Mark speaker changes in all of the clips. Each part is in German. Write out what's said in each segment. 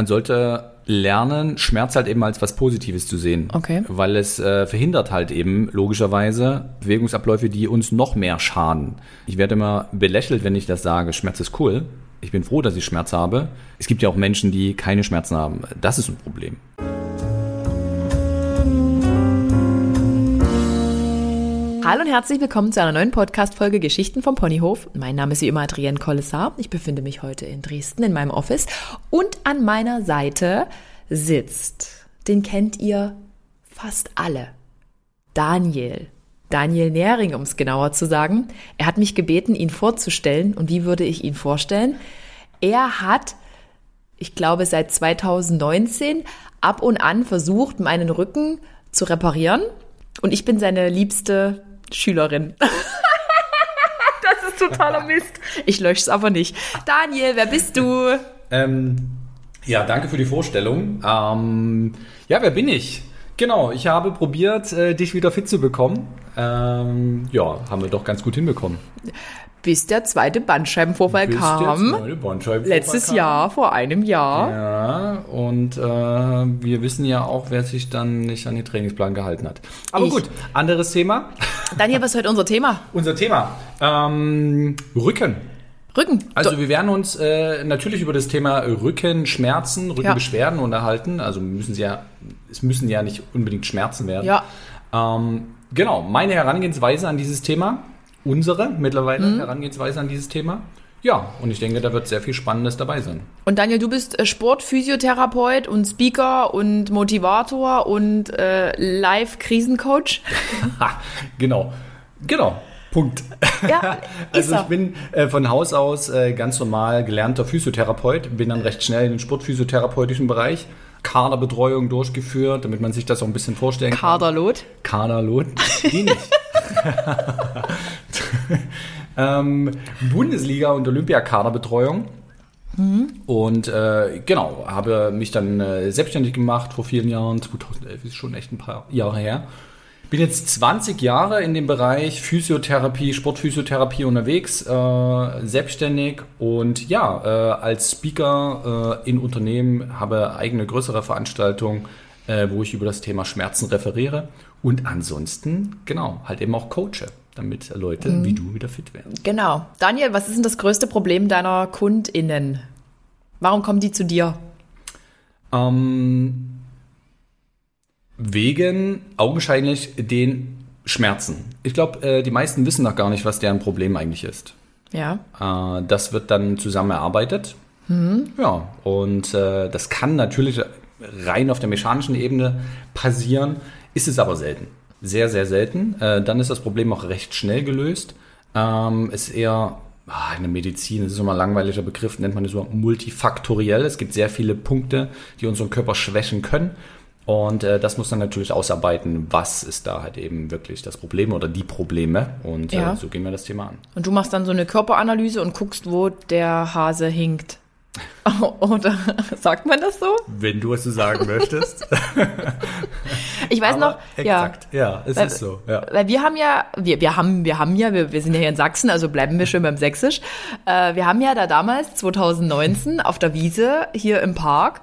Speaker 1: man sollte lernen, Schmerz halt eben als was Positives zu sehen.
Speaker 2: Okay.
Speaker 1: Weil es äh, verhindert halt eben logischerweise Bewegungsabläufe, die uns noch mehr schaden. Ich werde immer belächelt, wenn ich das sage, Schmerz ist cool. Ich bin froh, dass ich Schmerz habe. Es gibt ja auch Menschen, die keine Schmerzen haben. Das ist ein Problem.
Speaker 2: Hallo und herzlich willkommen zu einer neuen Podcast-Folge Geschichten vom Ponyhof. Mein Name ist wie immer Adrienne Kollessar. Ich befinde mich heute in Dresden in meinem Office und an meiner Seite sitzt, den kennt ihr fast alle, Daniel. Daniel Nähring, um es genauer zu sagen. Er hat mich gebeten, ihn vorzustellen. Und wie würde ich ihn vorstellen? Er hat, ich glaube, seit 2019 ab und an versucht, meinen Rücken zu reparieren. Und ich bin seine liebste Schülerin. das ist totaler Mist. Ich lösche es aber nicht. Daniel, wer bist du?
Speaker 1: Ähm, ja, danke für die Vorstellung. Ähm, ja, wer bin ich? Genau, ich habe probiert, äh, dich wieder fit zu bekommen. Ähm, ja, haben wir doch ganz gut hinbekommen.
Speaker 2: Bis der zweite Bandscheibenvorfall
Speaker 1: Bis
Speaker 2: kam.
Speaker 1: der zweite Bandscheibenvorfall
Speaker 2: Letztes
Speaker 1: kam.
Speaker 2: Jahr, vor einem Jahr.
Speaker 1: Ja, und äh, wir wissen ja auch, wer sich dann nicht an den Trainingsplan gehalten hat. Aber
Speaker 2: Ich.
Speaker 1: gut, anderes Thema.
Speaker 2: Daniel, was ist heute unser Thema?
Speaker 1: Unser Thema. Ähm, Rücken.
Speaker 2: Rücken.
Speaker 1: Also wir werden uns äh, natürlich über das Thema Rückenschmerzen, Rückenbeschwerden unterhalten. Also müssen sie ja, es müssen ja nicht unbedingt Schmerzen werden.
Speaker 2: Ja.
Speaker 1: Ähm, genau, meine Herangehensweise an dieses Thema, unsere mittlerweile
Speaker 2: Mhm.
Speaker 1: Herangehensweise an dieses Thema. Ja, und ich denke, da wird sehr viel Spannendes dabei sein.
Speaker 2: Und Daniel, du bist äh, Sportphysiotherapeut und Speaker und Motivator und äh, Live-Krisencoach.
Speaker 1: Genau, genau. Punkt.
Speaker 2: Ja,
Speaker 1: Also ich bin äh, von Haus aus äh, ganz normal gelernter Physiotherapeut, bin dann recht schnell in den sportphysiotherapeutischen Bereich, Kaderbetreuung durchgeführt, damit man sich das auch ein bisschen vorstellen kann.
Speaker 2: Kaderlot.
Speaker 1: Kaderlot, die nicht. ähm, Bundesliga und Olympiakaderbetreuung. Und äh, genau, habe mich dann äh, selbstständig gemacht vor vielen Jahren. 2011 ist schon echt ein paar Jahre her. Bin jetzt 20 Jahre in dem Bereich Physiotherapie, Sportphysiotherapie unterwegs, äh, selbstständig und ja, äh, als Speaker äh, in Unternehmen habe eigene größere Veranstaltungen, äh, wo ich über das Thema Schmerzen referiere und ansonsten, genau, halt eben auch coache, damit Leute wie du wieder fit werden.
Speaker 2: Genau. Daniel, was ist denn das größte Problem deiner KundInnen? Warum kommen die zu dir?
Speaker 1: Ähm, wegen augenscheinlich den Schmerzen. Ich glaube, äh, die meisten wissen noch gar nicht, was deren Problem eigentlich ist.
Speaker 2: Ja.
Speaker 1: Äh, das wird dann zusammen erarbeitet. Ja, und äh, das kann natürlich rein auf der mechanischen Ebene passieren, ist es aber selten. Sehr, sehr selten. Äh, dann ist das Problem auch recht schnell gelöst. Ähm, ist eher in der Medizin, das ist immer ein langweiliger Begriff, nennt man das so multifaktoriell. Es gibt sehr viele Punkte, die unseren Körper schwächen können. Und äh, das muss man natürlich ausarbeiten, was ist da halt eben wirklich das Problem oder die Probleme. Und
Speaker 2: Ja.
Speaker 1: äh, so gehen wir das Thema an.
Speaker 2: Und du machst dann so eine Körperanalyse und guckst, wo der Hase hinkt. Oder sagt man das so?
Speaker 1: Wenn du es so sagen möchtest.
Speaker 2: Ich weiß noch, ja.
Speaker 1: exakt. Ja, es
Speaker 2: Weil-
Speaker 1: ist so. Ja.
Speaker 2: Weil wir haben ja, wir, wir haben, wir haben ja, wir, wir sind ja hier in Sachsen, also bleiben wir schön beim Sächsisch. Äh, wir haben ja da damals, 2019, auf der Wiese hier im Park,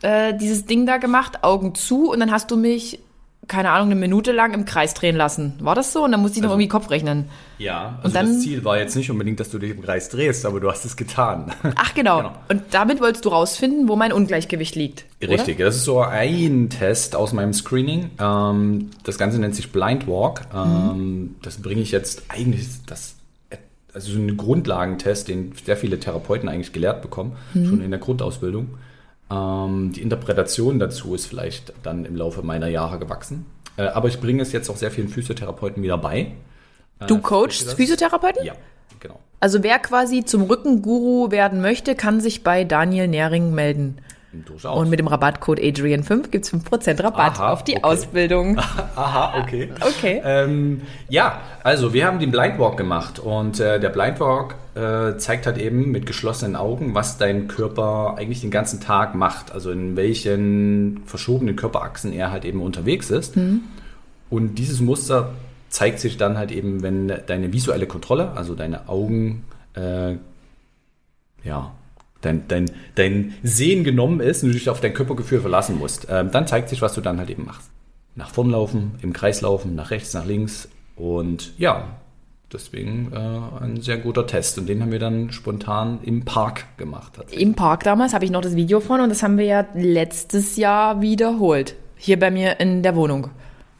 Speaker 2: äh, dieses Ding da gemacht, Augen zu, und dann hast du mich, keine Ahnung, eine Minute lang im Kreis drehen lassen. War das so? Und dann musste ich noch
Speaker 1: Also-
Speaker 2: irgendwie Kopf rechnen.
Speaker 1: Ja, also
Speaker 2: dann-
Speaker 1: das Ziel war jetzt nicht unbedingt, dass du dich im Kreis drehst, aber du hast es getan.
Speaker 2: Ach genau.
Speaker 1: Genau.
Speaker 2: Und damit wolltest du rausfinden, wo mein Ungleichgewicht liegt. oder?
Speaker 1: Richtig, das ist so ein Test aus meinem Screening. Ähm, das Ganze nennt sich Blind Walk. Ähm, Das bringe ich jetzt eigentlich, das, also so ein Grundlagentest, den sehr viele Therapeuten eigentlich gelehrt bekommen, schon in der Grundausbildung. Ähm, die Interpretation dazu ist vielleicht dann im Laufe meiner Jahre gewachsen. Äh, aber ich bringe es jetzt auch sehr vielen Physiotherapeuten wieder bei.
Speaker 2: Du
Speaker 1: Äh,
Speaker 2: coachst
Speaker 1: das?
Speaker 2: Physiotherapeuten?
Speaker 1: Ja, genau.
Speaker 2: Also wer quasi zum Rückenguru werden möchte, kann sich bei Daniel Nähring melden.
Speaker 1: Durchaus.
Speaker 2: Und mit dem Rabattcode Adrian5 gibt's 5% Rabatt
Speaker 1: Aha,
Speaker 2: auf die
Speaker 1: okay.
Speaker 2: Ausbildung.
Speaker 1: Aha, okay.
Speaker 2: Okay.
Speaker 1: Ähm, ja, also wir haben den Blind Walk gemacht und äh, der Blind Walk äh, zeigt halt eben mit geschlossenen Augen, was dein Körper eigentlich den ganzen Tag macht, also in welchen verschobenen Körperachsen er halt eben unterwegs ist. Und dieses Muster zeigt sich dann halt eben, wenn deine visuelle Kontrolle, also deine Augen, äh, ja, dein, dein, dein Sehen genommen ist und du dich auf dein Körpergefühl verlassen musst. Ähm, dann zeigt sich, was du dann halt eben machst. Nach vorn laufen, im Kreis laufen, nach rechts, nach links. Und ja, deswegen äh, ein sehr guter Test. Und den haben wir dann spontan im Park gemacht.
Speaker 2: Im Park damals habe ich noch das Video von und das haben wir ja letztes Jahr wiederholt. Hier bei mir in der Wohnung.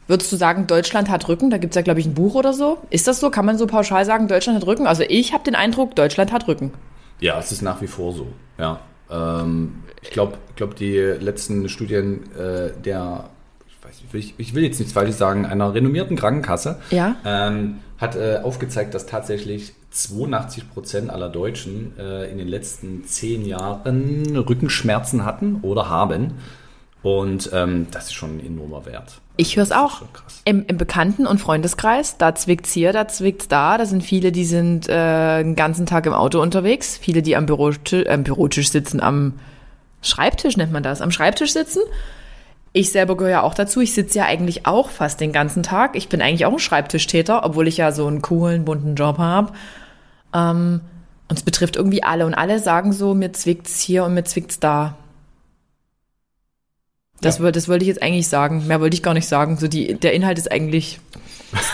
Speaker 2: Würdest du sagen, Deutschland hat Rücken? Da gibt es ja, glaube ich, ein Buch oder so. Ist das so? Kann man so pauschal sagen, Deutschland hat Rücken? Also ich habe den Eindruck, Deutschland hat Rücken.
Speaker 1: Ja, es ist nach wie vor so. Ja. Ähm, ich glaube, glaub, die letzten Studien äh, der, ich, weiß, ich, ich will jetzt nichts Falsches sagen, einer renommierten Krankenkasse
Speaker 2: ja?
Speaker 1: ähm, hat äh, aufgezeigt, dass tatsächlich 82 Prozent aller Deutschen äh, in den letzten zehn Jahren Rückenschmerzen hatten oder haben. Und ähm, das ist schon ein enormer Wert.
Speaker 2: Ich höre es auch. Im, Im Bekannten- und Freundeskreis, da zwickt's hier, da zwickt's da. Da sind viele, die sind äh, den ganzen Tag im Auto unterwegs. Viele, die am Bürotisch, äh, Bürotisch sitzen, am Schreibtisch nennt man das, am Schreibtisch sitzen. Ich selber gehöre ja auch dazu. Ich sitze ja eigentlich auch fast den ganzen Tag. Ich bin eigentlich auch ein Schreibtischtäter, obwohl ich ja so einen coolen, bunten Job habe. Ähm, und es betrifft irgendwie alle. Und alle sagen so, mir zwickt's hier und mir zwickt's da. Das, ja. das wollte ich jetzt eigentlich sagen. Mehr wollte ich gar nicht sagen. So die, der Inhalt ist eigentlich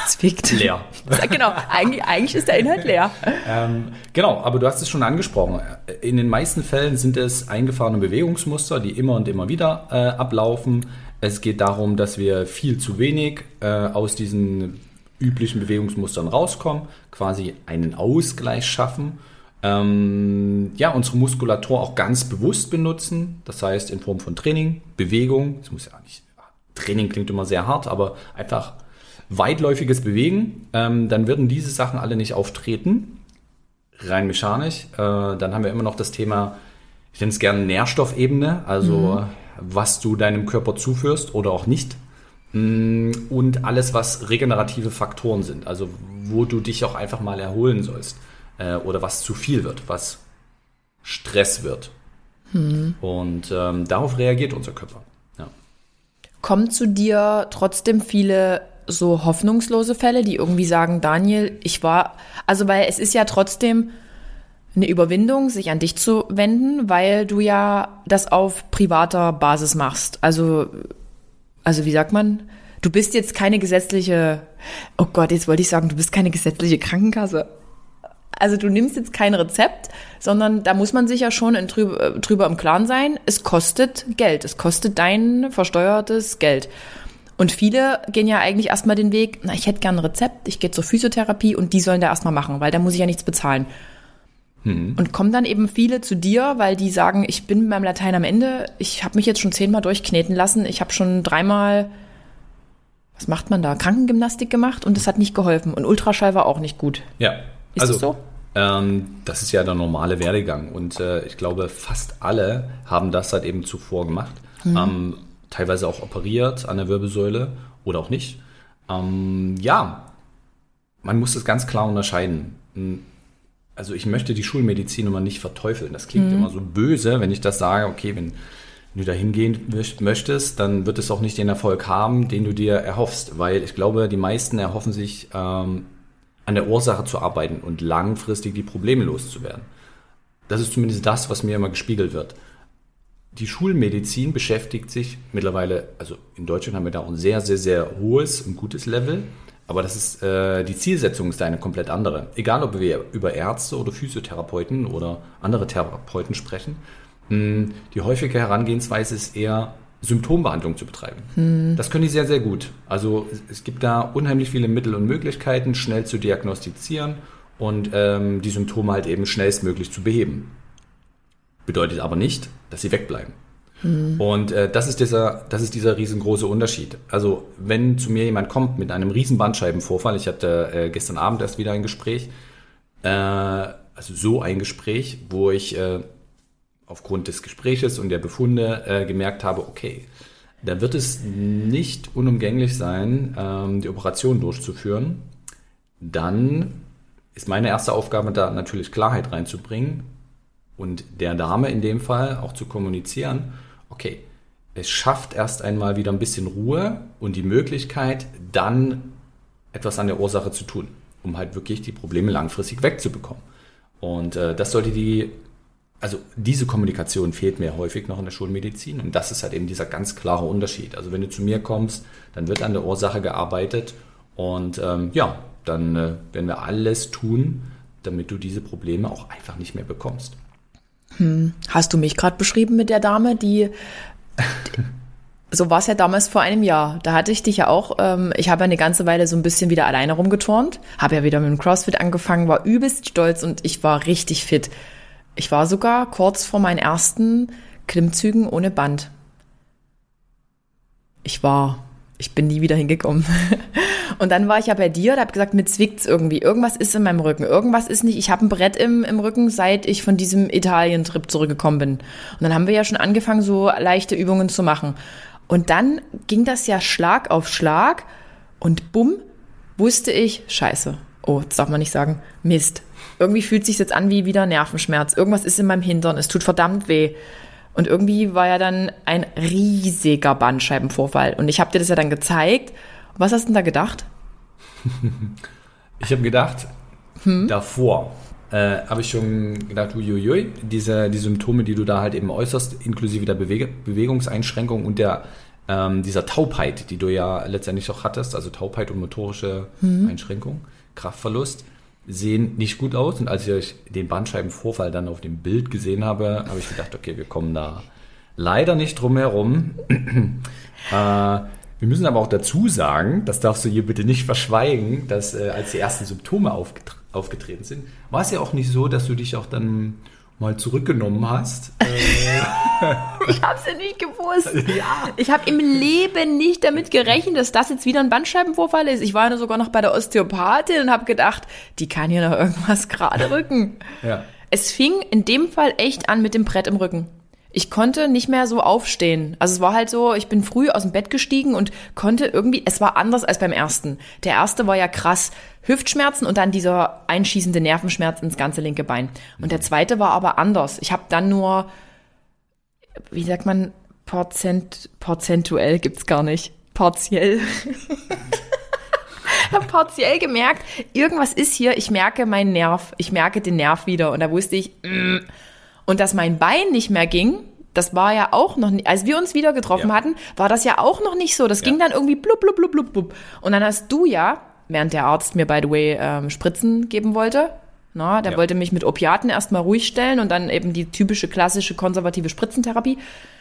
Speaker 2: zwickt.
Speaker 1: Leer.
Speaker 2: genau, eigentlich, eigentlich ist der Inhalt leer.
Speaker 1: Ähm, genau, aber du hast es schon angesprochen. In den meisten Fällen sind es eingefahrene Bewegungsmuster, die immer und immer wieder äh, ablaufen. Es geht darum, dass wir viel zu wenig äh, aus diesen üblichen Bewegungsmustern rauskommen, quasi einen Ausgleich schaffen ähm, ja, unsere Muskulatur auch ganz bewusst benutzen. Das heißt, in Form von Training, Bewegung. Es muss ja nicht, Training klingt immer sehr hart, aber einfach weitläufiges Bewegen. Ähm, dann würden diese Sachen alle nicht auftreten. Rein mechanisch. Äh, dann haben wir immer noch das Thema, ich nenne es gerne Nährstoffebene, also mhm. was du deinem Körper zuführst oder auch nicht. Mm, und alles, was regenerative Faktoren sind, also wo du dich auch einfach mal erholen sollst äh, oder was zu viel wird, was Stress wird. Hm. Und ähm, darauf reagiert unser Körper. Ja.
Speaker 2: Kommen zu dir trotzdem viele so hoffnungslose Fälle, die irgendwie sagen, Daniel, ich war, also weil es ist ja trotzdem eine Überwindung, sich an dich zu wenden, weil du ja das auf privater Basis machst. Also, also wie sagt man? Du bist jetzt keine gesetzliche, oh Gott, jetzt wollte ich sagen, du bist keine gesetzliche Krankenkasse. Also du nimmst jetzt kein Rezept, sondern da muss man sich ja schon in, drüber, äh, drüber im Klaren sein, es kostet Geld, es kostet dein versteuertes Geld. Und viele gehen ja eigentlich erstmal den Weg, na, ich hätte gerne ein Rezept, ich gehe zur Physiotherapie und die sollen da erstmal machen, weil da muss ich ja nichts bezahlen. Hm. Und kommen dann eben viele zu dir, weil die sagen, ich bin mit meinem Latein am Ende, ich habe mich jetzt schon zehnmal durchkneten lassen, ich habe schon dreimal, was macht man da, Krankengymnastik gemacht und es hat nicht geholfen. Und Ultraschall war auch nicht gut.
Speaker 1: Ja.
Speaker 2: Ist also, das so?
Speaker 1: Ähm, das ist ja der normale Werdegang und äh, ich glaube, fast alle haben das halt eben zuvor gemacht. Mhm. Ähm, teilweise auch operiert an der Wirbelsäule oder auch nicht. Ähm, ja, man muss das ganz klar unterscheiden. Hm, also ich möchte die Schulmedizin immer nicht verteufeln. Das klingt mhm. immer so böse, wenn ich das sage, okay, wenn, du da hingehen möchtest, dann wird es auch nicht den Erfolg haben, den du dir erhoffst. Weil ich glaube, die meisten erhoffen sich ähm, an der Ursache zu arbeiten und langfristig die Probleme loszuwerden. Das ist zumindest das, was mir immer gespiegelt wird. Die Schulmedizin beschäftigt sich mittlerweile, also in Deutschland haben wir da auch ein sehr, sehr, sehr hohes und gutes Level, aber das ist, äh, die Zielsetzung ist eine komplett andere. Egal, ob wir über Ärzte oder Physiotherapeuten oder andere Therapeuten sprechen, mh, hm, die häufige Herangehensweise ist eher, Symptombehandlung zu betreiben. Hm. Das können die sehr, sehr gut. Also es gibt da unheimlich viele Mittel und Möglichkeiten, schnell zu diagnostizieren und ähm, die Symptome halt eben schnellstmöglich zu beheben. Bedeutet aber nicht, dass sie wegbleiben. Hm. Und äh, das, ist dieser, das ist dieser riesengroße Unterschied. Also wenn zu mir jemand kommt mit einem riesen Bandscheibenvorfall, ich hatte äh, gestern Abend erst wieder ein Gespräch, äh, also so ein Gespräch, wo ich äh, aufgrund des Gespräches und der Befunde äh, gemerkt habe, okay, da wird es nicht unumgänglich sein, ähm, die Operation durchzuführen. Dann ist meine erste Aufgabe da natürlich Klarheit reinzubringen und der Dame in dem Fall auch zu kommunizieren, okay, es schafft erst einmal wieder ein bisschen Ruhe und die Möglichkeit, dann etwas an der Ursache zu tun, um halt wirklich die Probleme langfristig wegzubekommen. Und äh, das sollte die also diese Kommunikation fehlt mir häufig noch in der Schulmedizin und das ist halt eben dieser ganz klare Unterschied. Also wenn du zu mir kommst, dann wird an der Ursache gearbeitet und ähm, ja, dann äh, werden wir alles tun, damit du diese Probleme auch einfach nicht mehr bekommst.
Speaker 2: Hm. Hast du mich gerade beschrieben mit der Dame, die, so war es ja damals vor einem Jahr. Da hatte ich dich ja auch, ähm, ich habe eine ganze Weile so ein bisschen wieder alleine rumgeturnt, habe ja wieder mit dem CrossFit angefangen, war übelst stolz und ich war richtig fit. Ich war sogar kurz vor meinen ersten Klimmzügen ohne Band. Ich war, ich bin nie wieder hingekommen. Und dann war ich ja bei dir und habe gesagt, mir zwickt's irgendwie. Irgendwas ist in meinem Rücken. Irgendwas ist nicht. Ich habe ein Brett im, im Rücken, seit ich von diesem Italien-Trip zurückgekommen bin. Und dann haben wir ja schon angefangen, so leichte Übungen zu machen. Und dann ging das ja Schlag auf Schlag und bumm, wusste ich, scheiße. Oh, das darf man nicht sagen. Mist irgendwie fühlt sich jetzt an wie wieder Nervenschmerz. Irgendwas ist in meinem Hintern, es tut verdammt weh. Und irgendwie war ja dann ein riesiger Bandscheibenvorfall. Und ich habe dir das ja dann gezeigt. Was hast du denn da gedacht?
Speaker 1: ich habe gedacht, hm? davor äh, habe ich schon gedacht, uiuiui, diese, die Symptome, die du da halt eben äußerst, inklusive der Bewege Bewegungseinschränkung und der ähm, dieser Taubheit, die du ja letztendlich auch hattest, also Taubheit und motorische hm. Einschränkung, Kraftverlust, sehen nicht gut aus. Und als ich den Bandscheibenvorfall dann auf dem Bild gesehen habe, habe ich gedacht, okay, wir kommen da leider nicht drum herum. äh, wir müssen aber auch dazu sagen, das darfst du hier bitte nicht verschweigen, dass äh, als die ersten Symptome aufgetre aufgetreten sind, war es ja auch nicht so, dass du dich auch dann mal zurückgenommen hast.
Speaker 2: Äh, ich habe es ja nicht gewusst. Ja. Ich habe im Leben nicht damit gerechnet, dass das jetzt wieder ein Bandscheibenvorfall ist. Ich war ja sogar noch bei der Osteopathin und habe gedacht, die kann hier noch irgendwas gerade rücken. Ja. Es fing in dem Fall echt an mit dem Brett im Rücken ich konnte nicht mehr so aufstehen. Also es war halt so, ich bin früh aus dem Bett gestiegen und konnte irgendwie, es war anders als beim ersten. Der erste war ja krass Hüftschmerzen und dann dieser einschießende Nervenschmerz ins ganze linke Bein. Und der zweite war aber anders. Ich habe dann nur, wie sagt man, Prozent, prozentuell gibt's gar nicht. Partiell. habe partiell gemerkt, irgendwas ist hier, ich merke meinen Nerv, ich merke den Nerv wieder. Und da wusste ich, mm, und dass mein Bein nicht mehr ging, das war ja auch noch nicht, als wir uns wieder getroffen ja. hatten, war das ja auch noch nicht so. Das ja. ging dann irgendwie blub, blub, blub, blub, blub. Und dann hast du ja, während der Arzt mir, by the way, ähm, Spritzen geben wollte, na, der ja. wollte mich mit Opiaten erstmal ruhig stellen und dann eben die typische klassische konservative Spritzentherapie,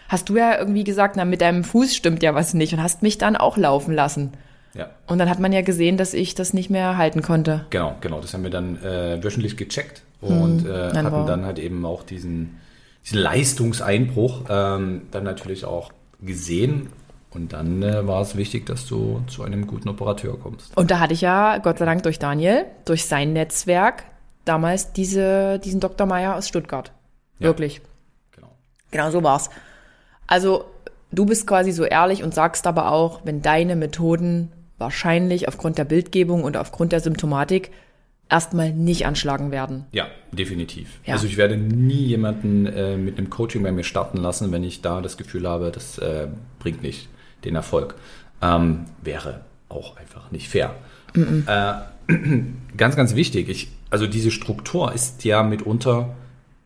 Speaker 2: hast du ja irgendwie gesagt, na, mit deinem Fuß stimmt ja was nicht und hast mich dann auch laufen lassen. Ja. Und dann hat man ja gesehen, dass ich das nicht mehr halten konnte.
Speaker 1: Genau, genau. Das haben wir dann äh, wöchentlich gecheckt und hm, äh, hatten wow. dann halt eben auch diesen, diesen Leistungseinbruch ähm, dann natürlich auch gesehen. Und dann äh, war es wichtig, dass du zu einem guten Operateur kommst.
Speaker 2: Und da hatte ich ja, Gott sei Dank durch Daniel, durch sein Netzwerk, damals diese, diesen Dr. Meyer aus Stuttgart. Ja, Wirklich. Genau. Genau so war's. Also, du bist quasi so ehrlich und sagst aber auch, wenn deine Methoden wahrscheinlich aufgrund der Bildgebung und aufgrund der Symptomatik erstmal nicht anschlagen werden.
Speaker 1: Ja, definitiv. Ja. Also ich werde nie jemanden äh, mit einem Coaching bei mir starten lassen, wenn ich da das Gefühl habe, das äh, bringt nicht den Erfolg. Ähm, wäre auch einfach nicht fair. Mm -mm. Äh, ganz, ganz wichtig. Ich, also diese Struktur ist ja mitunter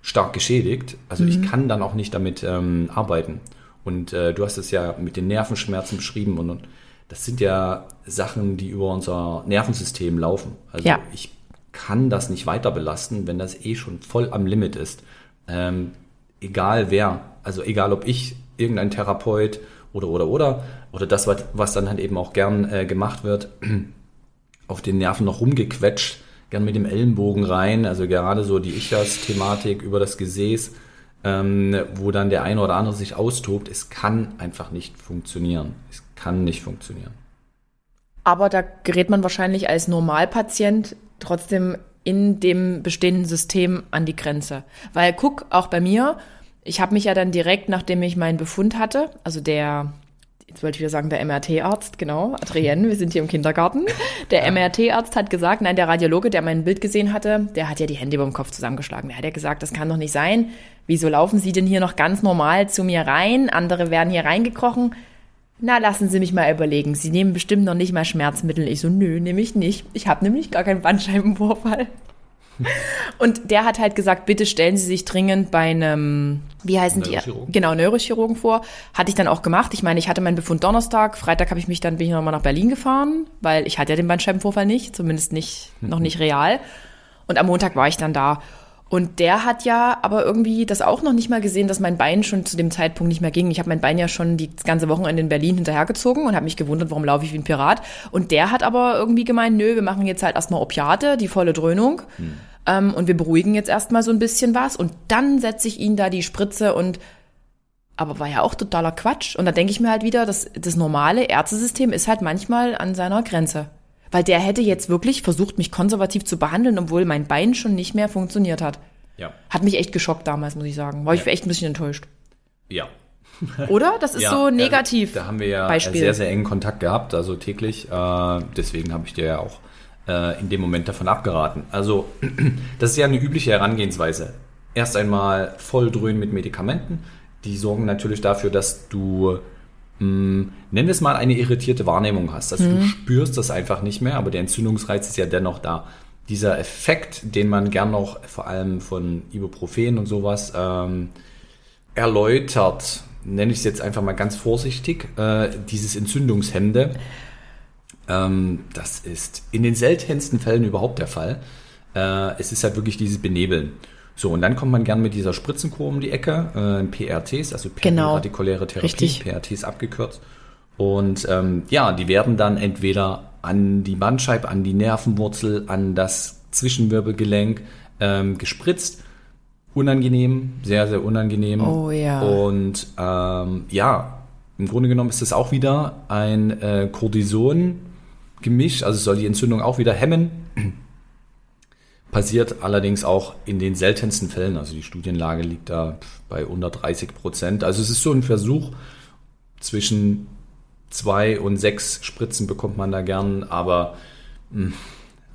Speaker 1: stark geschädigt. Also mm ich mhm. kann dann auch nicht damit ähm, arbeiten. Und äh, du hast es ja mit den Nervenschmerzen beschrieben und, und das sind ja Sachen, die über unser Nervensystem laufen. Also ja. ich kann das nicht weiter belasten, wenn das eh schon voll am Limit ist. Ähm, egal wer, also egal ob ich, irgendein Therapeut oder oder oder oder das, was dann halt eben auch gern äh, gemacht wird, auf den Nerven noch rumgequetscht, gern mit dem Ellenbogen rein, also gerade so die Ichas-Thematik über das Gesäß, ähm, wo dann der eine oder andere sich austobt, es kann einfach nicht funktionieren. Es kann nicht funktionieren.
Speaker 2: Aber da gerät man wahrscheinlich als Normalpatient trotzdem in dem bestehenden System an die Grenze. Weil guck, auch bei mir, ich habe mich ja dann direkt, nachdem ich meinen Befund hatte, also der, jetzt wollte ich wieder sagen, der MRT-Arzt, genau, Adrienne, wir sind hier im Kindergarten. Der ja. MRT-Arzt hat gesagt, nein, der Radiologe, der mein Bild gesehen hatte, der hat ja die Hände über dem Kopf zusammengeschlagen. Der hat ja gesagt, das kann doch nicht sein. Wieso laufen Sie denn hier noch ganz normal zu mir rein? Andere werden hier reingekrochen. Na, lassen Sie mich mal überlegen. Sie nehmen bestimmt noch nicht mal Schmerzmittel. Ich so, nö, nehme ich nicht. Ich habe nämlich gar keinen Bandscheibenvorfall. Und der hat halt gesagt, bitte stellen Sie sich dringend bei einem, wie heißen die? Genau, Neurochirurgen vor. Hatte ich dann auch gemacht. Ich meine, ich hatte meinen Befund Donnerstag. Freitag habe ich mich dann, bin ich nochmal nach Berlin gefahren, weil ich hatte ja den Bandscheibenvorfall nicht, zumindest nicht, noch nicht real. Und am Montag war ich dann da. Und der hat ja aber irgendwie das auch noch nicht mal gesehen, dass mein Bein schon zu dem Zeitpunkt nicht mehr ging. Ich habe mein Bein ja schon die ganze Wochenende in Berlin hinterhergezogen und habe mich gewundert, warum laufe ich wie ein Pirat. Und der hat aber irgendwie gemeint, nö, wir machen jetzt halt erstmal Opiate, die volle Dröhnung. Ähm, und wir beruhigen jetzt erstmal so ein bisschen was. Und dann setze ich ihn da die Spritze und aber war ja auch totaler Quatsch. Und da denke ich mir halt wieder, das, das normale Ärztesystem ist halt manchmal an seiner Grenze. Weil der hätte jetzt wirklich versucht, mich konservativ zu behandeln, obwohl mein Bein schon nicht mehr funktioniert hat.
Speaker 1: Ja.
Speaker 2: Hat mich echt geschockt damals, muss ich sagen. War ich echt ein bisschen enttäuscht.
Speaker 1: Ja.
Speaker 2: Oder? Das ist
Speaker 1: ja,
Speaker 2: so
Speaker 1: ja,
Speaker 2: negativ.
Speaker 1: Da haben wir ja
Speaker 2: Beispiel.
Speaker 1: sehr, sehr engen Kontakt gehabt, also täglich. Äh, deswegen habe ich dir ja auch äh, in dem Moment davon abgeraten. Also, das ist ja eine übliche Herangehensweise. Erst einmal voll dröhnen mit Medikamenten. Die sorgen natürlich dafür, dass du, mh, nenn es mal, eine irritierte Wahrnehmung hast. Also du spürst das einfach nicht mehr, aber der Entzündungsreiz ist ja dennoch da. Dieser Effekt, den man gern noch vor allem von Ibuprofen und sowas ähm, erläutert, nenne ich es jetzt einfach mal ganz vorsichtig, äh, dieses Entzündungshemmende, ähm, das ist in den seltensten Fällen überhaupt der Fall. Äh, es ist halt wirklich dieses Benebeln. So, und dann kommt man gern mit dieser Spritzenkur um die Ecke, äh, PRTs, also
Speaker 2: Genau.
Speaker 1: periradikuläre Therapie,
Speaker 2: Richtig.
Speaker 1: PRTs abgekürzt. Und ähm, ja, die werden dann entweder an die Bandscheibe, an die Nervenwurzel, an das Zwischenwirbelgelenk ähm, gespritzt. Unangenehm, sehr, sehr unangenehm.
Speaker 2: Oh ja.
Speaker 1: Und ähm, ja, im Grunde genommen ist es auch wieder ein äh, Cortison-Gemisch, also soll die Entzündung auch wieder hemmen. Passiert allerdings auch in den seltensten Fällen, also die Studienlage liegt da bei unter 30 Prozent. Also es ist so ein Versuch, zwischen zwei und sechs Spritzen bekommt man da gern, aber mh,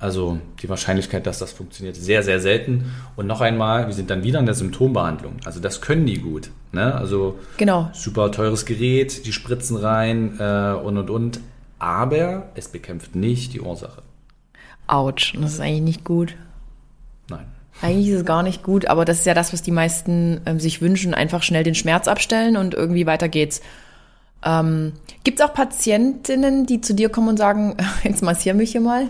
Speaker 1: also die Wahrscheinlichkeit, dass das funktioniert, sehr, sehr selten. Und noch einmal, wir sind dann wieder in der Symptombehandlung. Also das können die gut. Ne? Also
Speaker 2: Genau.
Speaker 1: super teures Gerät, die Spritzen rein äh, und und und. Aber es bekämpft nicht die Ursache.
Speaker 2: Autsch. Das ist eigentlich nicht gut.
Speaker 1: Nein.
Speaker 2: Eigentlich ist es gar nicht gut, aber das ist ja das, was die meisten ähm, sich wünschen. Einfach schnell den Schmerz abstellen und irgendwie weiter geht's. Ähm, Gibt es auch Patientinnen, die zu dir kommen und sagen, jetzt massier mich hier mal?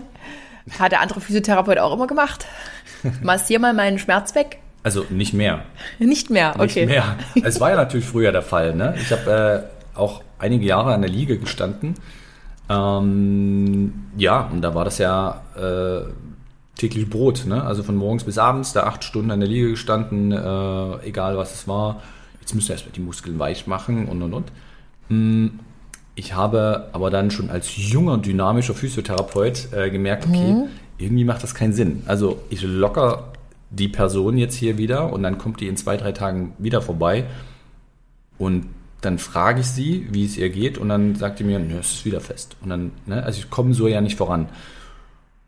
Speaker 2: Hat der andere Physiotherapeut auch immer gemacht? Massier mal meinen Schmerz weg?
Speaker 1: Also nicht mehr.
Speaker 2: Nicht mehr,
Speaker 1: Nicht
Speaker 2: okay.
Speaker 1: mehr. Es war ja natürlich früher der Fall. Ne? Ich habe äh, auch einige Jahre an der Liege gestanden. Ähm, ja, und da war das ja äh, täglich Brot. Ne? Also von morgens bis abends, da acht Stunden an der Liege gestanden, äh, egal was es war. Jetzt müssen wir erstmal die Muskeln weich machen und und und. Hm, Ich habe aber dann schon als junger, dynamischer Physiotherapeut äh, gemerkt, okay, irgendwie macht das keinen Sinn. Also ich locker die Person jetzt hier wieder und dann kommt die in zwei, drei Tagen wieder vorbei und dann frage ich sie, wie es ihr geht und dann sagt die mir, es ist wieder fest. Und dann, ne, also ich komme so ja nicht voran.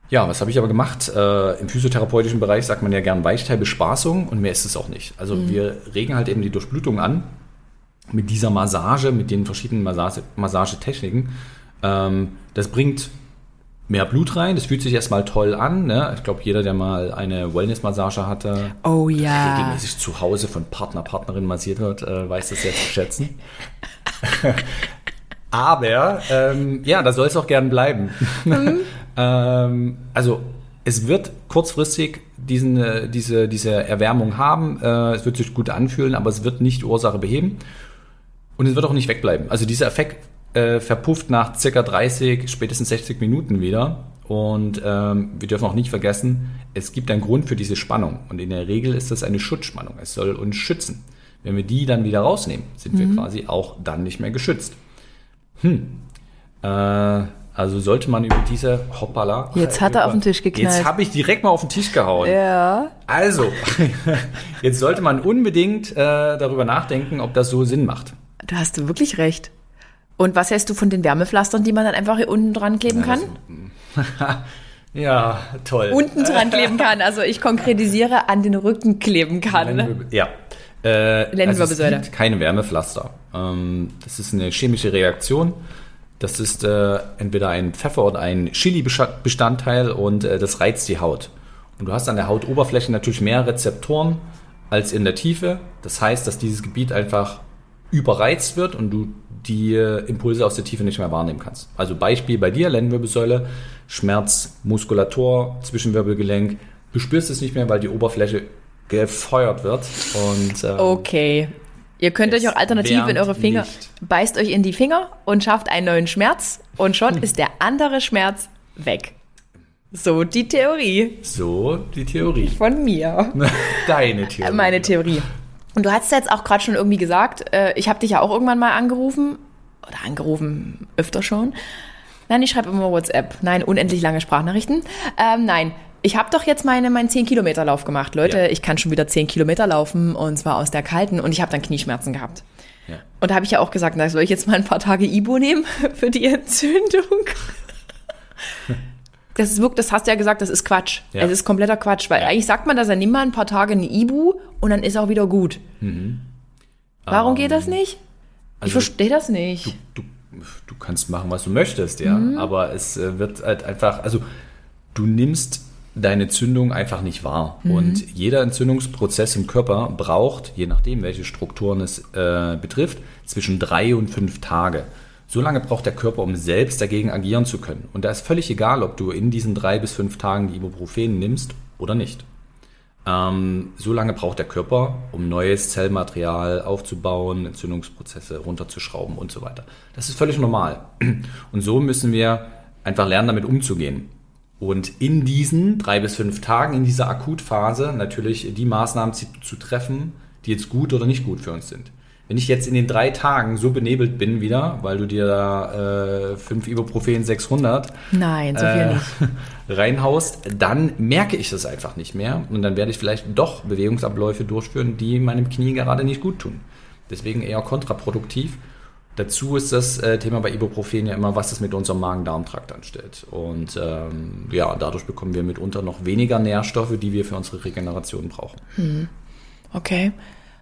Speaker 1: Ja, was habe ich aber gemacht? Äh, Im physiotherapeutischen Bereich sagt man ja gern Weichteilbespaßung und mehr ist es auch nicht. Also wir regen halt eben die Durchblutung an mit dieser Massage, mit den verschiedenen Massage, Massagetechniken. Ähm, das bringt mehr Blut rein. Das fühlt sich erstmal toll an. Ne? Ich glaube, jeder, der mal eine Wellness-Massage hatte,
Speaker 2: Oh ja.
Speaker 1: regelmäßig zu Hause von Partner, Partnerin massiert wird, äh, weiß das sehr zu schätzen. Aber ähm, ja, da soll es auch gern bleiben. ähm, also es wird kurzfristig diesen, äh, diese, diese Erwärmung haben. Äh, es wird sich gut anfühlen, aber es wird nicht die Ursache beheben. Und es wird auch nicht wegbleiben. Also dieser Effekt äh, verpufft nach circa 30, spätestens 60 Minuten wieder. Und ähm, wir dürfen auch nicht vergessen, es gibt einen Grund für diese Spannung. Und in der Regel ist das eine Schutzspannung. Es soll uns schützen. Wenn wir die dann wieder rausnehmen, sind wir quasi auch dann nicht mehr geschützt. Hm. Äh, also sollte man über diese Hoppala.
Speaker 2: Jetzt hat er auf den Tisch geknallt.
Speaker 1: Jetzt habe ich direkt mal auf den Tisch gehauen.
Speaker 2: Ja.
Speaker 1: Also, jetzt sollte man unbedingt äh, darüber nachdenken, ob das so Sinn macht.
Speaker 2: Da hast du wirklich recht. Und was hältst du von den Wärmepflastern, die man dann einfach hier unten dran kleben kann?
Speaker 1: Ja, toll.
Speaker 2: Unten dran kleben kann. Also ich konkretisiere, an den Rücken kleben kann.
Speaker 1: Ja. Äh. Also es gibt keine Wärmepflaster. Ähm, das ist eine chemische Reaktion. Das ist äh, entweder ein Pfeffer oder ein Chili-Bestandteil und äh, das reizt die Haut. Und du hast an der Hautoberfläche natürlich mehr Rezeptoren als in der Tiefe. Das heißt, dass dieses Gebiet einfach überreizt wird und du die Impulse aus der Tiefe nicht mehr wahrnehmen kannst. Also Beispiel bei dir, Lendenwirbelsäule, Schmerz, Muskulatur, Zwischenwirbelgelenk. Du spürst es nicht mehr, weil die Oberfläche gefeuert wird. Und, ähm,
Speaker 2: okay. Ihr könnt euch auch alternativ in eure Finger, nicht. beißt euch in die Finger und schafft einen neuen Schmerz und schon ist der andere Schmerz weg. So die Theorie.
Speaker 1: So die Theorie.
Speaker 2: Von mir.
Speaker 1: Deine Theorie.
Speaker 2: Meine Theorie. Und du hast jetzt auch gerade schon irgendwie gesagt, äh, ich habe dich ja auch irgendwann mal angerufen. Oder angerufen, öfter schon. Nein, ich schreibe immer WhatsApp. Nein, unendlich lange Sprachnachrichten. Ähm, nein, ich habe doch jetzt meine, meinen 10-Kilometer-Lauf gemacht. Leute, ja. ich kann schon wieder 10 Kilometer laufen und zwar aus der kalten und ich habe dann Knieschmerzen gehabt. Ja. Und da habe ich ja auch gesagt, na, soll ich jetzt mal ein paar Tage Ibo nehmen für die Entzündung? Das ist wirklich, das hast du ja gesagt, das ist Quatsch. Ja. Es ist kompletter Quatsch, weil ja. eigentlich sagt man, dass er nimm mal ein paar Tage eine Ibu und dann ist auch wieder gut. Mhm. Warum um, geht das ähm, nicht? Also ich verstehe das nicht.
Speaker 1: Du, du, du, kannst machen, was du möchtest, ja. Mhm. Aber es äh, wird halt einfach, also du nimmst deine Zündung einfach nicht wahr. Mhm. Und jeder Entzündungsprozess im Körper braucht, je nachdem, welche Strukturen es äh, betrifft, zwischen drei und fünf Tage. So lange braucht der Körper, um selbst dagegen agieren zu können. Und da ist völlig egal, ob du in diesen drei bis fünf Tagen die Ibuprofen nimmst oder nicht. Ähm, so lange braucht der Körper, um neues Zellmaterial aufzubauen, Entzündungsprozesse runterzuschrauben und so weiter. Das ist völlig normal. Und so müssen wir einfach lernen, damit umzugehen. Und in diesen drei bis fünf Tagen, in dieser Akutphase, natürlich die Maßnahmen zu, zu treffen, die jetzt gut oder nicht gut für uns sind. Wenn ich jetzt in den drei Tagen so benebelt bin wieder, weil du dir da äh, fünf Ibuprofen 600
Speaker 2: Nein, so äh,
Speaker 1: reinhaust, dann merke ich das einfach nicht mehr und dann werde ich vielleicht doch Bewegungsabläufe durchführen, die meinem Knie gerade nicht gut tun. Deswegen eher kontraproduktiv. Dazu ist das äh, Thema bei Ibuprofen ja immer, was es mit unserem Magen-Darm-Trakt anstellt. Und ähm, ja, dadurch bekommen wir mitunter noch weniger Nährstoffe, die wir für unsere Regeneration brauchen.
Speaker 2: Hm. Okay.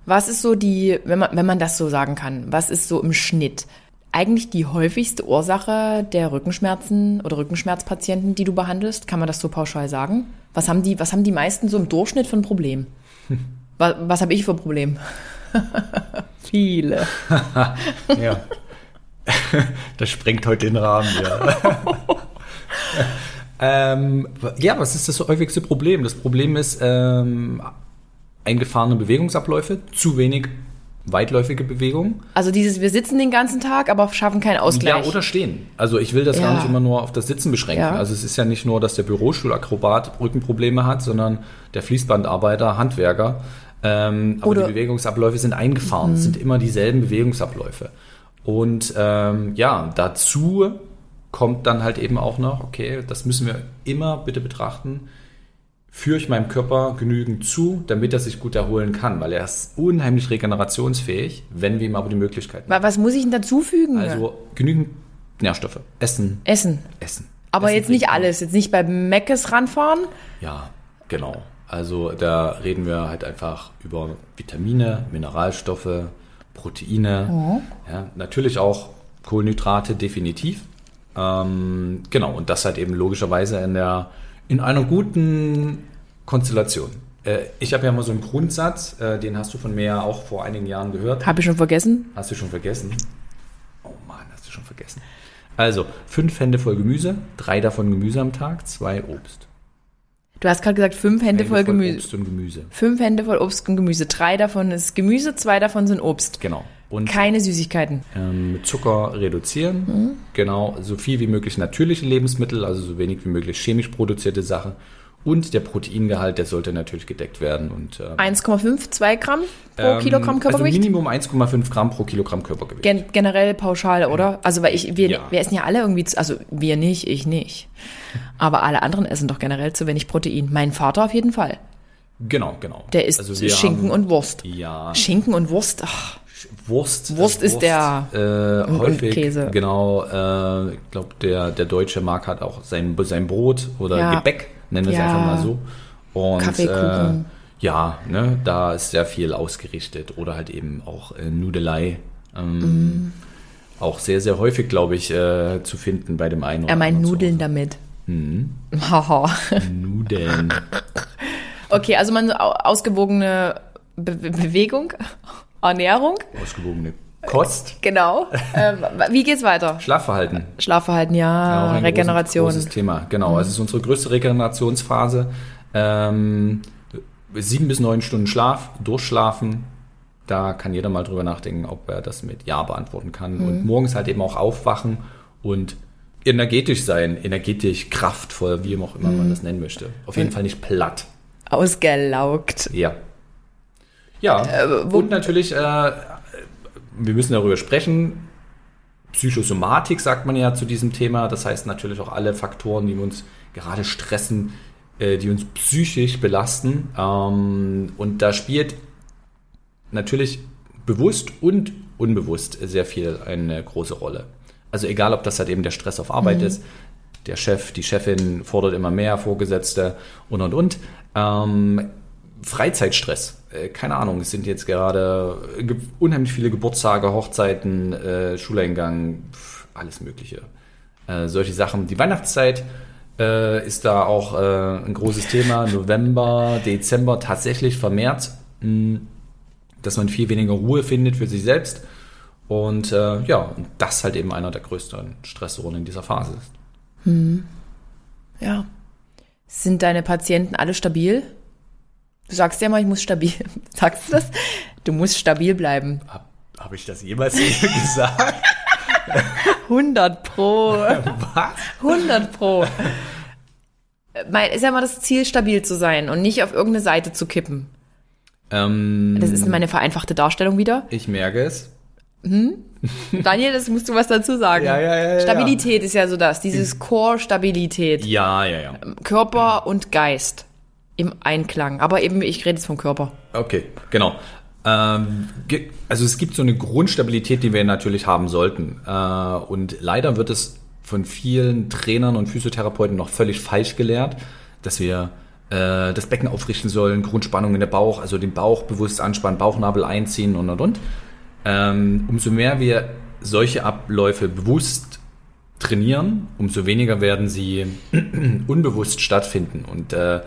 Speaker 2: Was ist so die, wenn man, wenn man das so sagen kann, was ist so im Schnitt eigentlich die häufigste Ursache der Rückenschmerzen oder Rückenschmerzpatienten, die du behandelst? Kann man das so pauschal sagen? Was haben die, was haben die meisten so im Durchschnitt für ein Problem? Was, was habe ich für ein Problem? Viele.
Speaker 1: ja. das sprengt heute den Rahmen, ja. ähm, ja, was ist das häufigste Problem? Das Problem ist, ähm, eingefahrene Bewegungsabläufe, zu wenig weitläufige Bewegung.
Speaker 2: Also dieses, wir sitzen den ganzen Tag, aber schaffen keinen Ausgleich.
Speaker 1: Ja, oder stehen. Also ich will das ja. gar nicht immer nur auf das Sitzen beschränken. Ja. Also es ist ja nicht nur, dass der Bürostuhlakrobat Rückenprobleme hat, sondern der Fließbandarbeiter, Handwerker. Ähm, aber die Bewegungsabläufe sind eingefahren. Mhm. Es sind immer dieselben Bewegungsabläufe. Und ähm, ja, dazu kommt dann halt eben auch noch, okay, das müssen wir immer bitte betrachten, führe ich meinem Körper genügend zu, damit er sich gut erholen kann, weil er ist unheimlich regenerationsfähig, wenn wir ihm aber die Möglichkeit
Speaker 2: geben. Was muss ich denn dazufügen?
Speaker 1: Also genügend Nährstoffe. Essen.
Speaker 2: Essen.
Speaker 1: Essen.
Speaker 2: Aber
Speaker 1: Essen
Speaker 2: jetzt nicht alles. Jetzt nicht bei Meckes ranfahren?
Speaker 1: Ja, genau. Also da reden wir halt einfach über Vitamine, Mineralstoffe, Proteine. Oh. Ja, natürlich auch Kohlenhydrate definitiv. Ähm, genau, und das halt eben logischerweise in der in einer guten Konstellation. Äh, ich habe ja mal so einen Grundsatz, äh, den hast du von mir ja auch vor einigen Jahren gehört.
Speaker 2: Habe ich schon vergessen?
Speaker 1: Hast du schon vergessen? Oh Mann, hast du schon vergessen. Also, fünf Hände voll Gemüse, drei davon Gemüse am Tag, zwei Obst.
Speaker 2: Du hast gerade gesagt, fünf Hände, Hände voll, voll Gemüse.
Speaker 1: Obst und Gemüse.
Speaker 2: Fünf Hände voll Obst und Gemüse. Drei davon ist Gemüse, zwei davon sind Obst.
Speaker 1: Genau.
Speaker 2: Und Keine Süßigkeiten.
Speaker 1: Ähm, Zucker reduzieren. Mhm. Genau, so viel wie möglich natürliche Lebensmittel, also so wenig wie möglich chemisch produzierte Sachen. Und der Proteingehalt, der sollte natürlich gedeckt werden. Und,
Speaker 2: ähm, 1,5, 2 Gramm pro ähm, Kilogramm also Körpergewicht?
Speaker 1: Also Minimum 1,5 Gramm pro Kilogramm Körpergewicht.
Speaker 2: Gen generell pauschal, oder? Also weil ich, wir, ja. wir essen ja alle irgendwie, also wir nicht, ich nicht. Aber alle anderen essen doch generell zu wenig Protein. Mein Vater auf jeden Fall.
Speaker 1: Genau, genau.
Speaker 2: Der isst also Schinken haben, und Wurst.
Speaker 1: Ja.
Speaker 2: Schinken und Wurst, ach.
Speaker 1: Wurst.
Speaker 2: Wurst ist der
Speaker 1: äh, häufig, Käse. Genau, äh, ich glaube, der, der deutsche Markt hat auch sein, sein Brot oder ja. Gebäck, nennen wir es einfach mal so. Und äh, ja, ne, da ist sehr viel ausgerichtet oder halt eben auch äh, Nudelei. Ähm, mm. Auch sehr, sehr häufig, glaube ich, äh, zu finden bei dem einen
Speaker 2: oder Er meint Nudeln damit.
Speaker 1: Mhm.
Speaker 2: Haha.
Speaker 1: Nudeln.
Speaker 2: Okay, also man ausgewogene Be Bewegung, Ernährung.
Speaker 1: Ausgewogene Kost.
Speaker 2: Genau. ähm, wie geht's weiter?
Speaker 1: Schlafverhalten.
Speaker 2: Schlafverhalten, ja,
Speaker 1: ein
Speaker 2: Regeneration.
Speaker 1: Großes, großes Thema, genau. Mhm. Es ist unsere größte Regenerationsphase. Ähm, sieben bis neun Stunden Schlaf, durchschlafen. Da kann jeder mal drüber nachdenken, ob er das mit Ja beantworten kann. Mhm. Und morgens halt eben auch aufwachen und energetisch sein, energetisch, kraftvoll, wie auch immer mhm. man das nennen möchte. Auf jeden mhm. Fall nicht platt.
Speaker 2: Ausgelaugt.
Speaker 1: Ja. Ja, äh, und natürlich, äh, wir müssen darüber sprechen. Psychosomatik sagt man ja zu diesem Thema. Das heißt natürlich auch alle Faktoren, die uns gerade stressen, äh, die uns psychisch belasten. Ähm, und da spielt natürlich bewusst und unbewusst sehr viel eine große Rolle. Also egal, ob das halt eben der Stress auf Arbeit mhm. ist, der Chef, die Chefin fordert immer mehr, Vorgesetzte und und und. Ähm, Freizeitstress, äh, keine Ahnung, es sind jetzt gerade unheimlich viele Geburtstage, Hochzeiten, äh, Schuleingang, pf, alles Mögliche. Äh, solche Sachen. Die Weihnachtszeit äh, ist da auch äh, ein großes Thema. November, Dezember tatsächlich vermehrt, mh, hm, dass man viel weniger Ruhe findet für sich selbst und äh, ja, und das halt eben einer der größten Stressoren in dieser Phase ist.
Speaker 2: Hm. Ja. Sind deine Patienten alle stabil? Du sagst ja mal, ich muss stabil. Sagst du das? Du musst stabil bleiben.
Speaker 1: Habe hab ich das jemals gesagt?
Speaker 2: 100 pro. Was? 100 pro. Mein, ist ja immer das Ziel, stabil zu sein und nicht auf irgendeine Seite zu kippen. Ähm, das ist meine vereinfachte Darstellung wieder.
Speaker 1: Ich merke es.
Speaker 2: Hm? Daniel, das musst du was dazu sagen.
Speaker 1: Ja, ja, ja,
Speaker 2: Stabilität ja. ist ja so das, dieses Core-Stabilität.
Speaker 1: Ja, ja, ja.
Speaker 2: Körper und Geist im Einklang. Aber eben, ich rede jetzt vom Körper.
Speaker 1: Okay, genau. Ähm, also es gibt so eine Grundstabilität, die wir natürlich haben sollten. Äh, und leider wird es von vielen Trainern und Physiotherapeuten noch völlig falsch gelehrt, dass wir äh, das Becken aufrichten sollen, Grundspannung in der Bauch, also den Bauch bewusst anspannen, Bauchnabel einziehen und und und ähm, umso mehr wir solche Abläufe bewusst trainieren, umso weniger werden sie unbewusst stattfinden. Und äh,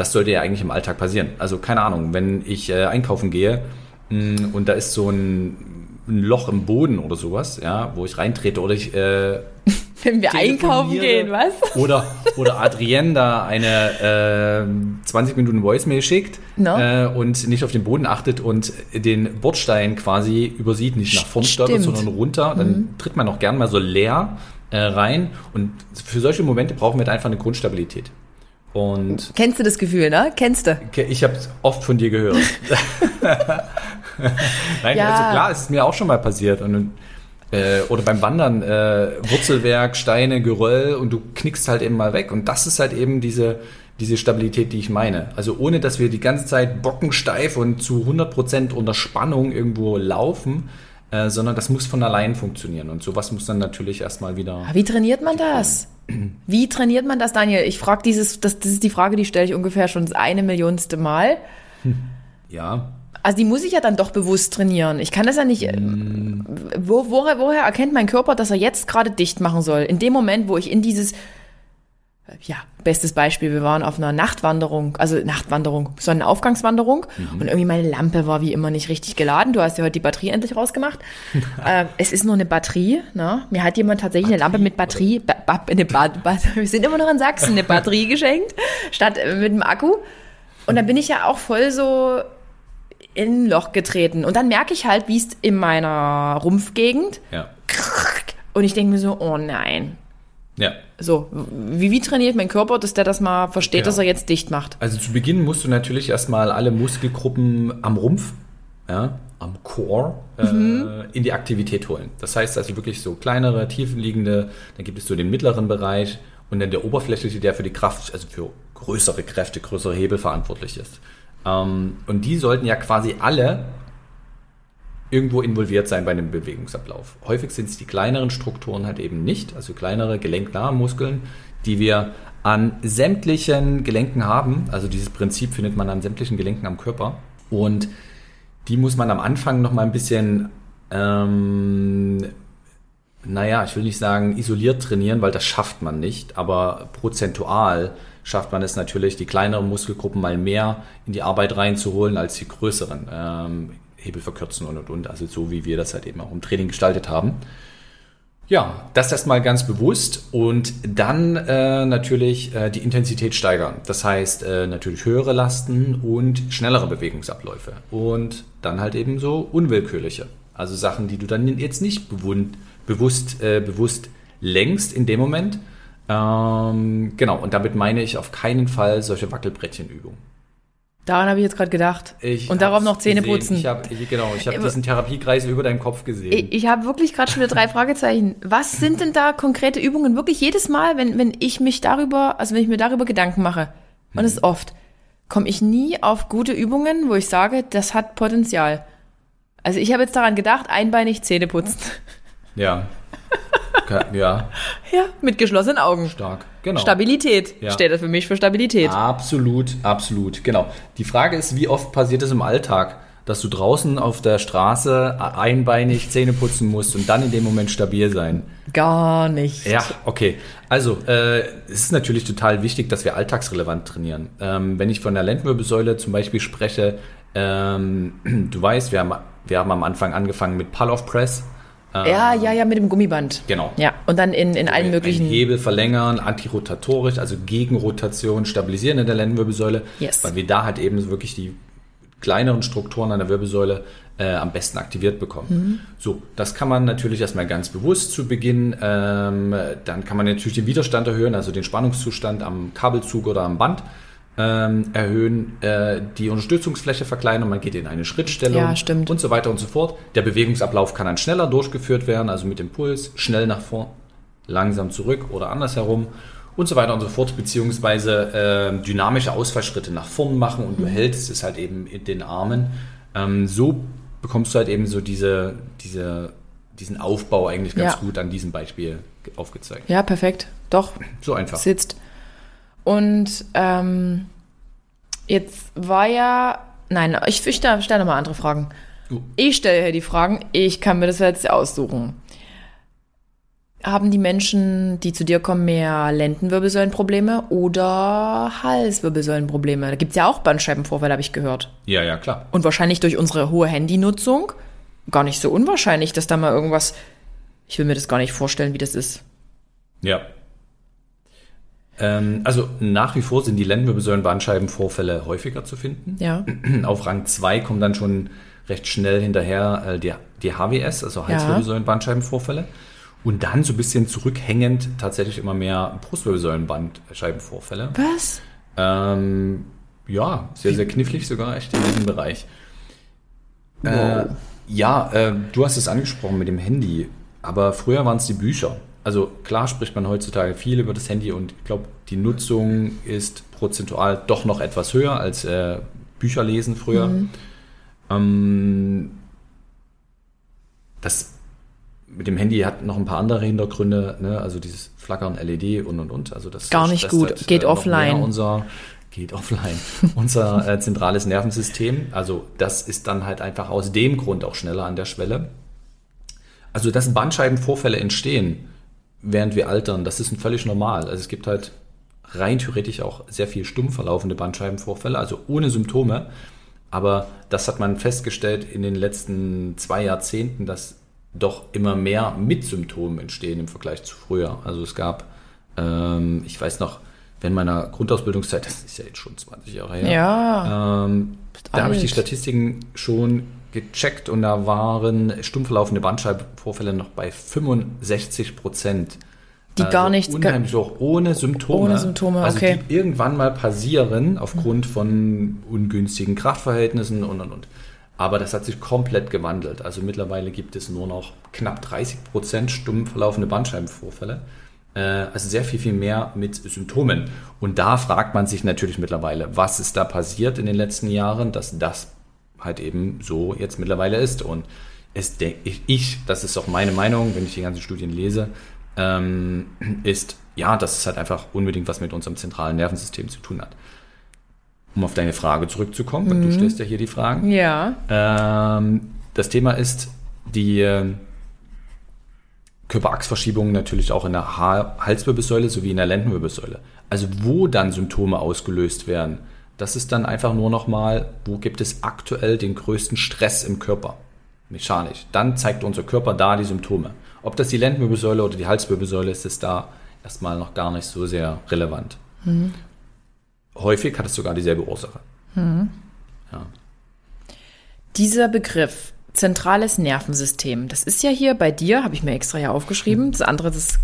Speaker 1: das sollte ja eigentlich im Alltag passieren. Also keine Ahnung, wenn ich äh, einkaufen gehe mh, mm, und da ist so ein, ein, Loch im Boden oder sowas, ja, wo ich reintrete oder ich äh,
Speaker 2: wenn wir einkaufen gehen, was?
Speaker 1: Oder, oder Adrienne da eine äh, 20 Minuten Voicemail schickt no. äh, und nicht auf den Boden achtet und den Bordstein quasi übersieht, nicht nach vorn stolpert, sondern runter, dann mhm. tritt man auch gern mal so leer äh, rein. Und für solche Momente brauchen wir einfach eine Grundstabilität. Und
Speaker 2: Kennst du das Gefühl, ne? Kennst du?
Speaker 1: Ich habe es oft von dir gehört. Nein, ja. also klar, es ist mir auch schon mal passiert. Und äh, oder beim Wandern äh, Wurzelwerk, Steine, Geröll und du knickst halt eben mal weg. Und das ist halt eben diese, diese Stabilität, die ich meine. Also ohne, dass wir die ganze Zeit bockensteif und zu 100% unter Spannung irgendwo laufen, äh, sondern das muss von allein funktionieren. Und sowas muss dann natürlich erstmal wieder.
Speaker 2: Wie trainiert man das? Wie trainiert man das, Daniel? Ich frage dieses, das, das ist die Frage, die stelle ich ungefähr schon das eine Millionste Mal.
Speaker 1: Ja.
Speaker 2: Also die muss ich ja dann doch bewusst trainieren. Ich kann das ja nicht. Mm. Wo, woher, woher erkennt mein Körper, dass er jetzt gerade dicht machen soll? In dem Moment, wo ich in dieses ja, bestes Beispiel, wir waren auf einer Nachtwanderung, also Nachtwanderung, Sonnenaufgangswanderung mhm. und irgendwie meine Lampe war wie immer nicht richtig geladen. Du hast ja heute die Batterie endlich rausgemacht. äh, es ist nur eine Batterie. Ne? Mir hat jemand tatsächlich Batterie, eine Lampe mit Batterie, ba, ba, eine ba, wir sind immer noch in Sachsen, eine Batterie geschenkt, statt äh, mit dem Akku. Und dann bin ich ja auch voll so in ein Loch getreten. Und dann merke ich halt, wie es in meiner Rumpfgegend.
Speaker 1: Ja.
Speaker 2: Und ich denke mir so, oh nein.
Speaker 1: Ja.
Speaker 2: So, wie, wie trainiert mein Körper, dass der das mal versteht, genau. dass er jetzt dicht macht?
Speaker 1: Also zu Beginn musst du natürlich erstmal alle Muskelgruppen am Rumpf, ja, am Core, äh, mhm. äh, in die Aktivität holen. Das heißt also wirklich so kleinere, tiefenliegende, dann gibt es so den mittleren Bereich und dann der oberflächliche, der für die Kraft, also für größere Kräfte, größere Hebel verantwortlich ist. Ähm, und die sollten ja quasi alle irgendwo involviert sein bei einem Bewegungsablauf. Häufig sind es die kleineren Strukturen halt eben nicht, also kleinere gelenknahe Muskeln, die wir an sämtlichen Gelenken haben. Also dieses Prinzip findet man an sämtlichen Gelenken am Körper. Und die muss man am Anfang noch mal ein bisschen, ähm, naja, ich will nicht sagen isoliert trainieren, weil das schafft man nicht, aber prozentual schafft man es natürlich, die kleineren Muskelgruppen mal mehr in die Arbeit reinzuholen als die größeren. Ähm, Hebel verkürzen und und und. Also so wie wir das halt eben auch im Training gestaltet haben. Ja, das erstmal ganz bewusst und dann äh, natürlich äh, die Intensität steigern. Das heißt äh, natürlich höhere Lasten und schnellere Bewegungsabläufe und dann halt eben so unwillkürliche. Also Sachen, die du dann jetzt nicht bewusst, bewusst, äh, bewusst lenkst in dem Moment. Ähm, genau, und damit meine ich auf keinen Fall solche Wackelbrettchenübungen.
Speaker 2: Daran habe ich jetzt gerade gedacht.
Speaker 1: Ich
Speaker 2: und darauf noch Zähne
Speaker 1: gesehen.
Speaker 2: putzen.
Speaker 1: Ich habe genau, ich habe
Speaker 2: Aber-
Speaker 1: diesen Therapiekreis über deinem Kopf gesehen.
Speaker 2: Ich, ich habe wirklich gerade schon wieder drei Fragezeichen. Was sind denn da konkrete Übungen? Wirklich jedes Mal, wenn, wenn ich mich darüber, also wenn ich mir darüber Gedanken mache, und es ist oft, komme ich nie auf gute Übungen, wo ich sage, das hat Potenzial. Also ich habe jetzt daran gedacht, einbeinig Zähne putzen.
Speaker 1: ja. Ja,
Speaker 2: Ja, mit geschlossenen Augen.
Speaker 1: stark. Genau.
Speaker 2: Stabilität
Speaker 1: Ja.
Speaker 2: steht das für mich für Stabilität.
Speaker 1: Absolut, absolut, genau. Die Frage ist, wie oft passiert es im Alltag, dass du draußen auf der Straße einbeinig Zähne putzen musst und dann in dem Moment stabil sein?
Speaker 2: Gar nicht.
Speaker 1: Ja, okay. Also, äh, es ist natürlich total wichtig, dass wir alltagsrelevant trainieren. Ähm, wenn ich von der Lendenwirbelsäule zum Beispiel spreche, ähm, du weißt, wir haben, wir haben am Anfang angefangen mit Pull-Off Press.
Speaker 2: Ja, ja, ja, mit dem Gummiband.
Speaker 1: Genau.
Speaker 2: Ja, und dann in, in allen möglichen.
Speaker 1: Hebel verlängern, antirotatorisch, also Gegenrotation, stabilisieren in der Lendenwirbelsäule,
Speaker 2: Yes.
Speaker 1: weil wir da halt eben wirklich die kleineren Strukturen an der Wirbelsäule äh, am besten aktiviert bekommen.
Speaker 2: Mhm.
Speaker 1: So, das kann man natürlich erstmal ganz bewusst zu Beginn. Ähm, dann kann man natürlich den Widerstand erhöhen, also den Spannungszustand am Kabelzug oder am Band ähm, erhöhen, äh, die Unterstützungsfläche verkleinern, man geht in eine Schrittstellung
Speaker 2: Ja,
Speaker 1: und so weiter und so fort. Der Bewegungsablauf kann dann schneller durchgeführt werden, also mit Impuls, schnell nach vorn, langsam zurück oder andersherum und so weiter und so fort, beziehungsweise äh, dynamische Ausfallschritte nach vorn machen und du
Speaker 2: Mhm.
Speaker 1: hältst es halt eben in den Armen. Ähm, so bekommst du halt eben so diese, diese, diesen Aufbau eigentlich ganz
Speaker 2: Ja.
Speaker 1: gut an diesem Beispiel aufgezeigt.
Speaker 2: Ja, perfekt. Doch,
Speaker 1: So einfach.
Speaker 2: sitzt. Und ähm, jetzt war ja. Nein, ich, ich stelle stell nochmal andere Fragen.
Speaker 1: Uh.
Speaker 2: Ich stelle hier die Fragen, ich kann mir das jetzt aussuchen. Haben die Menschen, die zu dir kommen, mehr Lendenwirbelsäulenprobleme oder Halswirbelsäulenprobleme? Da gibt's ja auch Bandscheibenvorfälle, habe ich gehört.
Speaker 1: Ja, ja, klar.
Speaker 2: Und wahrscheinlich durch unsere hohe Handynutzung gar nicht so unwahrscheinlich, dass da mal irgendwas. Ich will mir das gar nicht vorstellen, wie das ist.
Speaker 1: Ja. Ähm, also nach wie vor sind die Lendenwirbelsäulen-Bandscheibenvorfälle häufiger zu finden.
Speaker 2: Ja.
Speaker 1: Auf Rang 2 kommen dann schon recht schnell hinterher äh, die, die HWS, also Halswirbelsäulen-Bandscheibenvorfälle. Und dann so ein bisschen zurückhängend tatsächlich immer mehr Brustwirbelsäulen-Bandscheibenvorfälle.
Speaker 2: Was?
Speaker 1: Ähm, ja, sehr, sehr knifflig sogar echt in diesem Bereich. Äh, ja, äh, du hast es angesprochen mit dem Handy, aber früher waren es die Bücher. Also klar spricht man heutzutage viel über das Handy und ich glaube, die Nutzung ist prozentual doch noch etwas höher als äh, Bücher lesen früher. Ähm, das mit dem Handy hat noch ein paar andere Hintergründe, ne? also dieses Flackern LED und und und. Also das
Speaker 2: Gar nicht gut.
Speaker 1: halt,
Speaker 2: Geht
Speaker 1: äh,
Speaker 2: offline.
Speaker 1: Unser geht offline. unser äh, zentrales Nervensystem. Also das ist dann halt einfach aus dem Grund auch schneller an der Schwelle. Also dass Bandscheibenvorfälle entstehen, während wir altern, das ist völlig normal. Also es gibt halt rein theoretisch auch sehr viel stumm verlaufende Bandscheibenvorfälle, also ohne Symptome. Aber das hat man festgestellt in den letzten zwei Jahrzehnten, dass doch immer mehr mit Symptomen entstehen im Vergleich zu früher. Also es gab, ähm, ich weiß noch, während meiner Grundausbildungszeit, das ist ja jetzt schon 20 Jahre her,
Speaker 2: Ja.
Speaker 1: ähm, da habe ich die. Statistiken schon gecheckt und da waren stumm verlaufende Bandscheibenvorfälle noch bei 65 Prozent.
Speaker 2: Die gar nichts-
Speaker 1: Unheimlich hoch, ohne Symptome.
Speaker 2: Ohne Symptome,
Speaker 1: also
Speaker 2: okay.
Speaker 1: Die irgendwann mal passieren aufgrund von ungünstigen Kraftverhältnissen und und und. Aber das hat sich komplett gewandelt. Also mittlerweile gibt es nur noch knapp 30 Prozent stumm verlaufende Bandscheibenvorfälle. Äh, Also sehr viel, viel mehr mit Symptomen. Und da fragt man sich natürlich mittlerweile, was ist da passiert in den letzten Jahren, dass das halt eben so jetzt mittlerweile ist. Und es denke ich, das ist auch meine Meinung, wenn ich die ganzen Studien lese, ähm, ist, ja, dass es halt einfach unbedingt was mit unserem zentralen Nervensystem zu tun hat. Um auf deine Frage zurückzukommen, weil du stellst ja hier die Fragen.
Speaker 2: Ja.
Speaker 1: Ähm, das Thema ist die, äh, Körperachsverschiebungen natürlich auch in der ha Halswirbelsäule sowie in der Lendenwirbelsäule. Also wo dann Symptome ausgelöst werden, das ist dann einfach nur nochmal, wo gibt es aktuell den größten Stress im Körper? Mechanisch. Dann zeigt unser Körper da die Symptome. Ob das die Lendenwirbelsäule oder die Halswirbelsäule ist, ist da erstmal noch gar nicht so sehr relevant. Mhm. Häufig hat es sogar dieselbe Ursache. Mhm.
Speaker 2: Ja. Dieser Begriff zentrales Nervensystem, das ist ja hier bei dir, habe ich mir extra ja aufgeschrieben. Das andere, das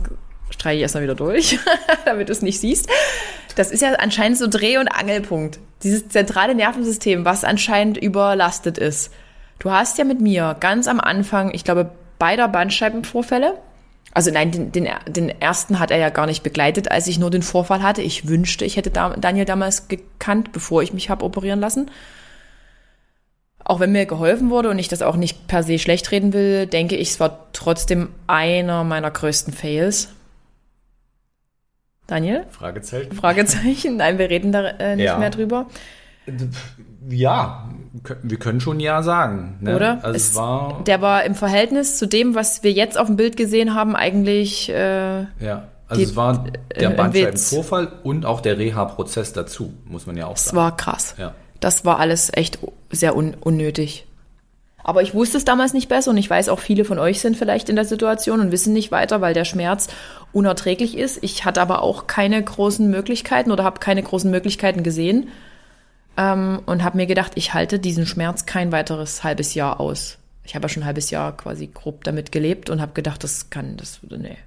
Speaker 2: streiche ich erstmal wieder durch, damit du es nicht siehst. Das ist ja anscheinend so Dreh- und Angelpunkt. Dieses zentrale Nervensystem, was anscheinend überlastet ist. Du hast ja mit mir ganz am Anfang, ich glaube, beider Bandscheibenvorfälle. Also nein, den, den, den ersten hat er ja gar nicht begleitet, als ich nur den Vorfall hatte. Ich wünschte, ich hätte Daniel damals gekannt, bevor ich mich habe operieren lassen. Auch wenn mir geholfen wurde und ich das auch nicht per se schlecht reden will, denke ich, es war trotzdem einer meiner größten Fails. Daniel?
Speaker 1: Fragezeichen.
Speaker 2: Fragezeichen. Nein, wir reden da äh, nicht ja. mehr drüber.
Speaker 1: Ja, wir können schon ja sagen.
Speaker 2: Ne? Oder? Also es, war der war im Verhältnis zu dem, was wir jetzt auf dem Bild gesehen haben, eigentlich. Äh,
Speaker 1: ja. Also die, es war der äh, Bandscheibenvorfall und auch der Reha-Prozess dazu, muss man ja auch sagen.
Speaker 2: Es war krass. Ja. Das war alles echt sehr un unnötig. Aber ich wusste es damals nicht besser und ich weiß auch, viele von euch sind vielleicht in der Situation und wissen nicht weiter, weil der Schmerz unerträglich ist. Ich hatte aber auch keine großen Möglichkeiten oder habe keine großen Möglichkeiten gesehen ähm, und habe mir gedacht, ich halte diesen Schmerz kein weiteres halbes Jahr aus. Ich habe ja schon ein halbes Jahr quasi grob damit gelebt und habe gedacht, das kann, das, nee.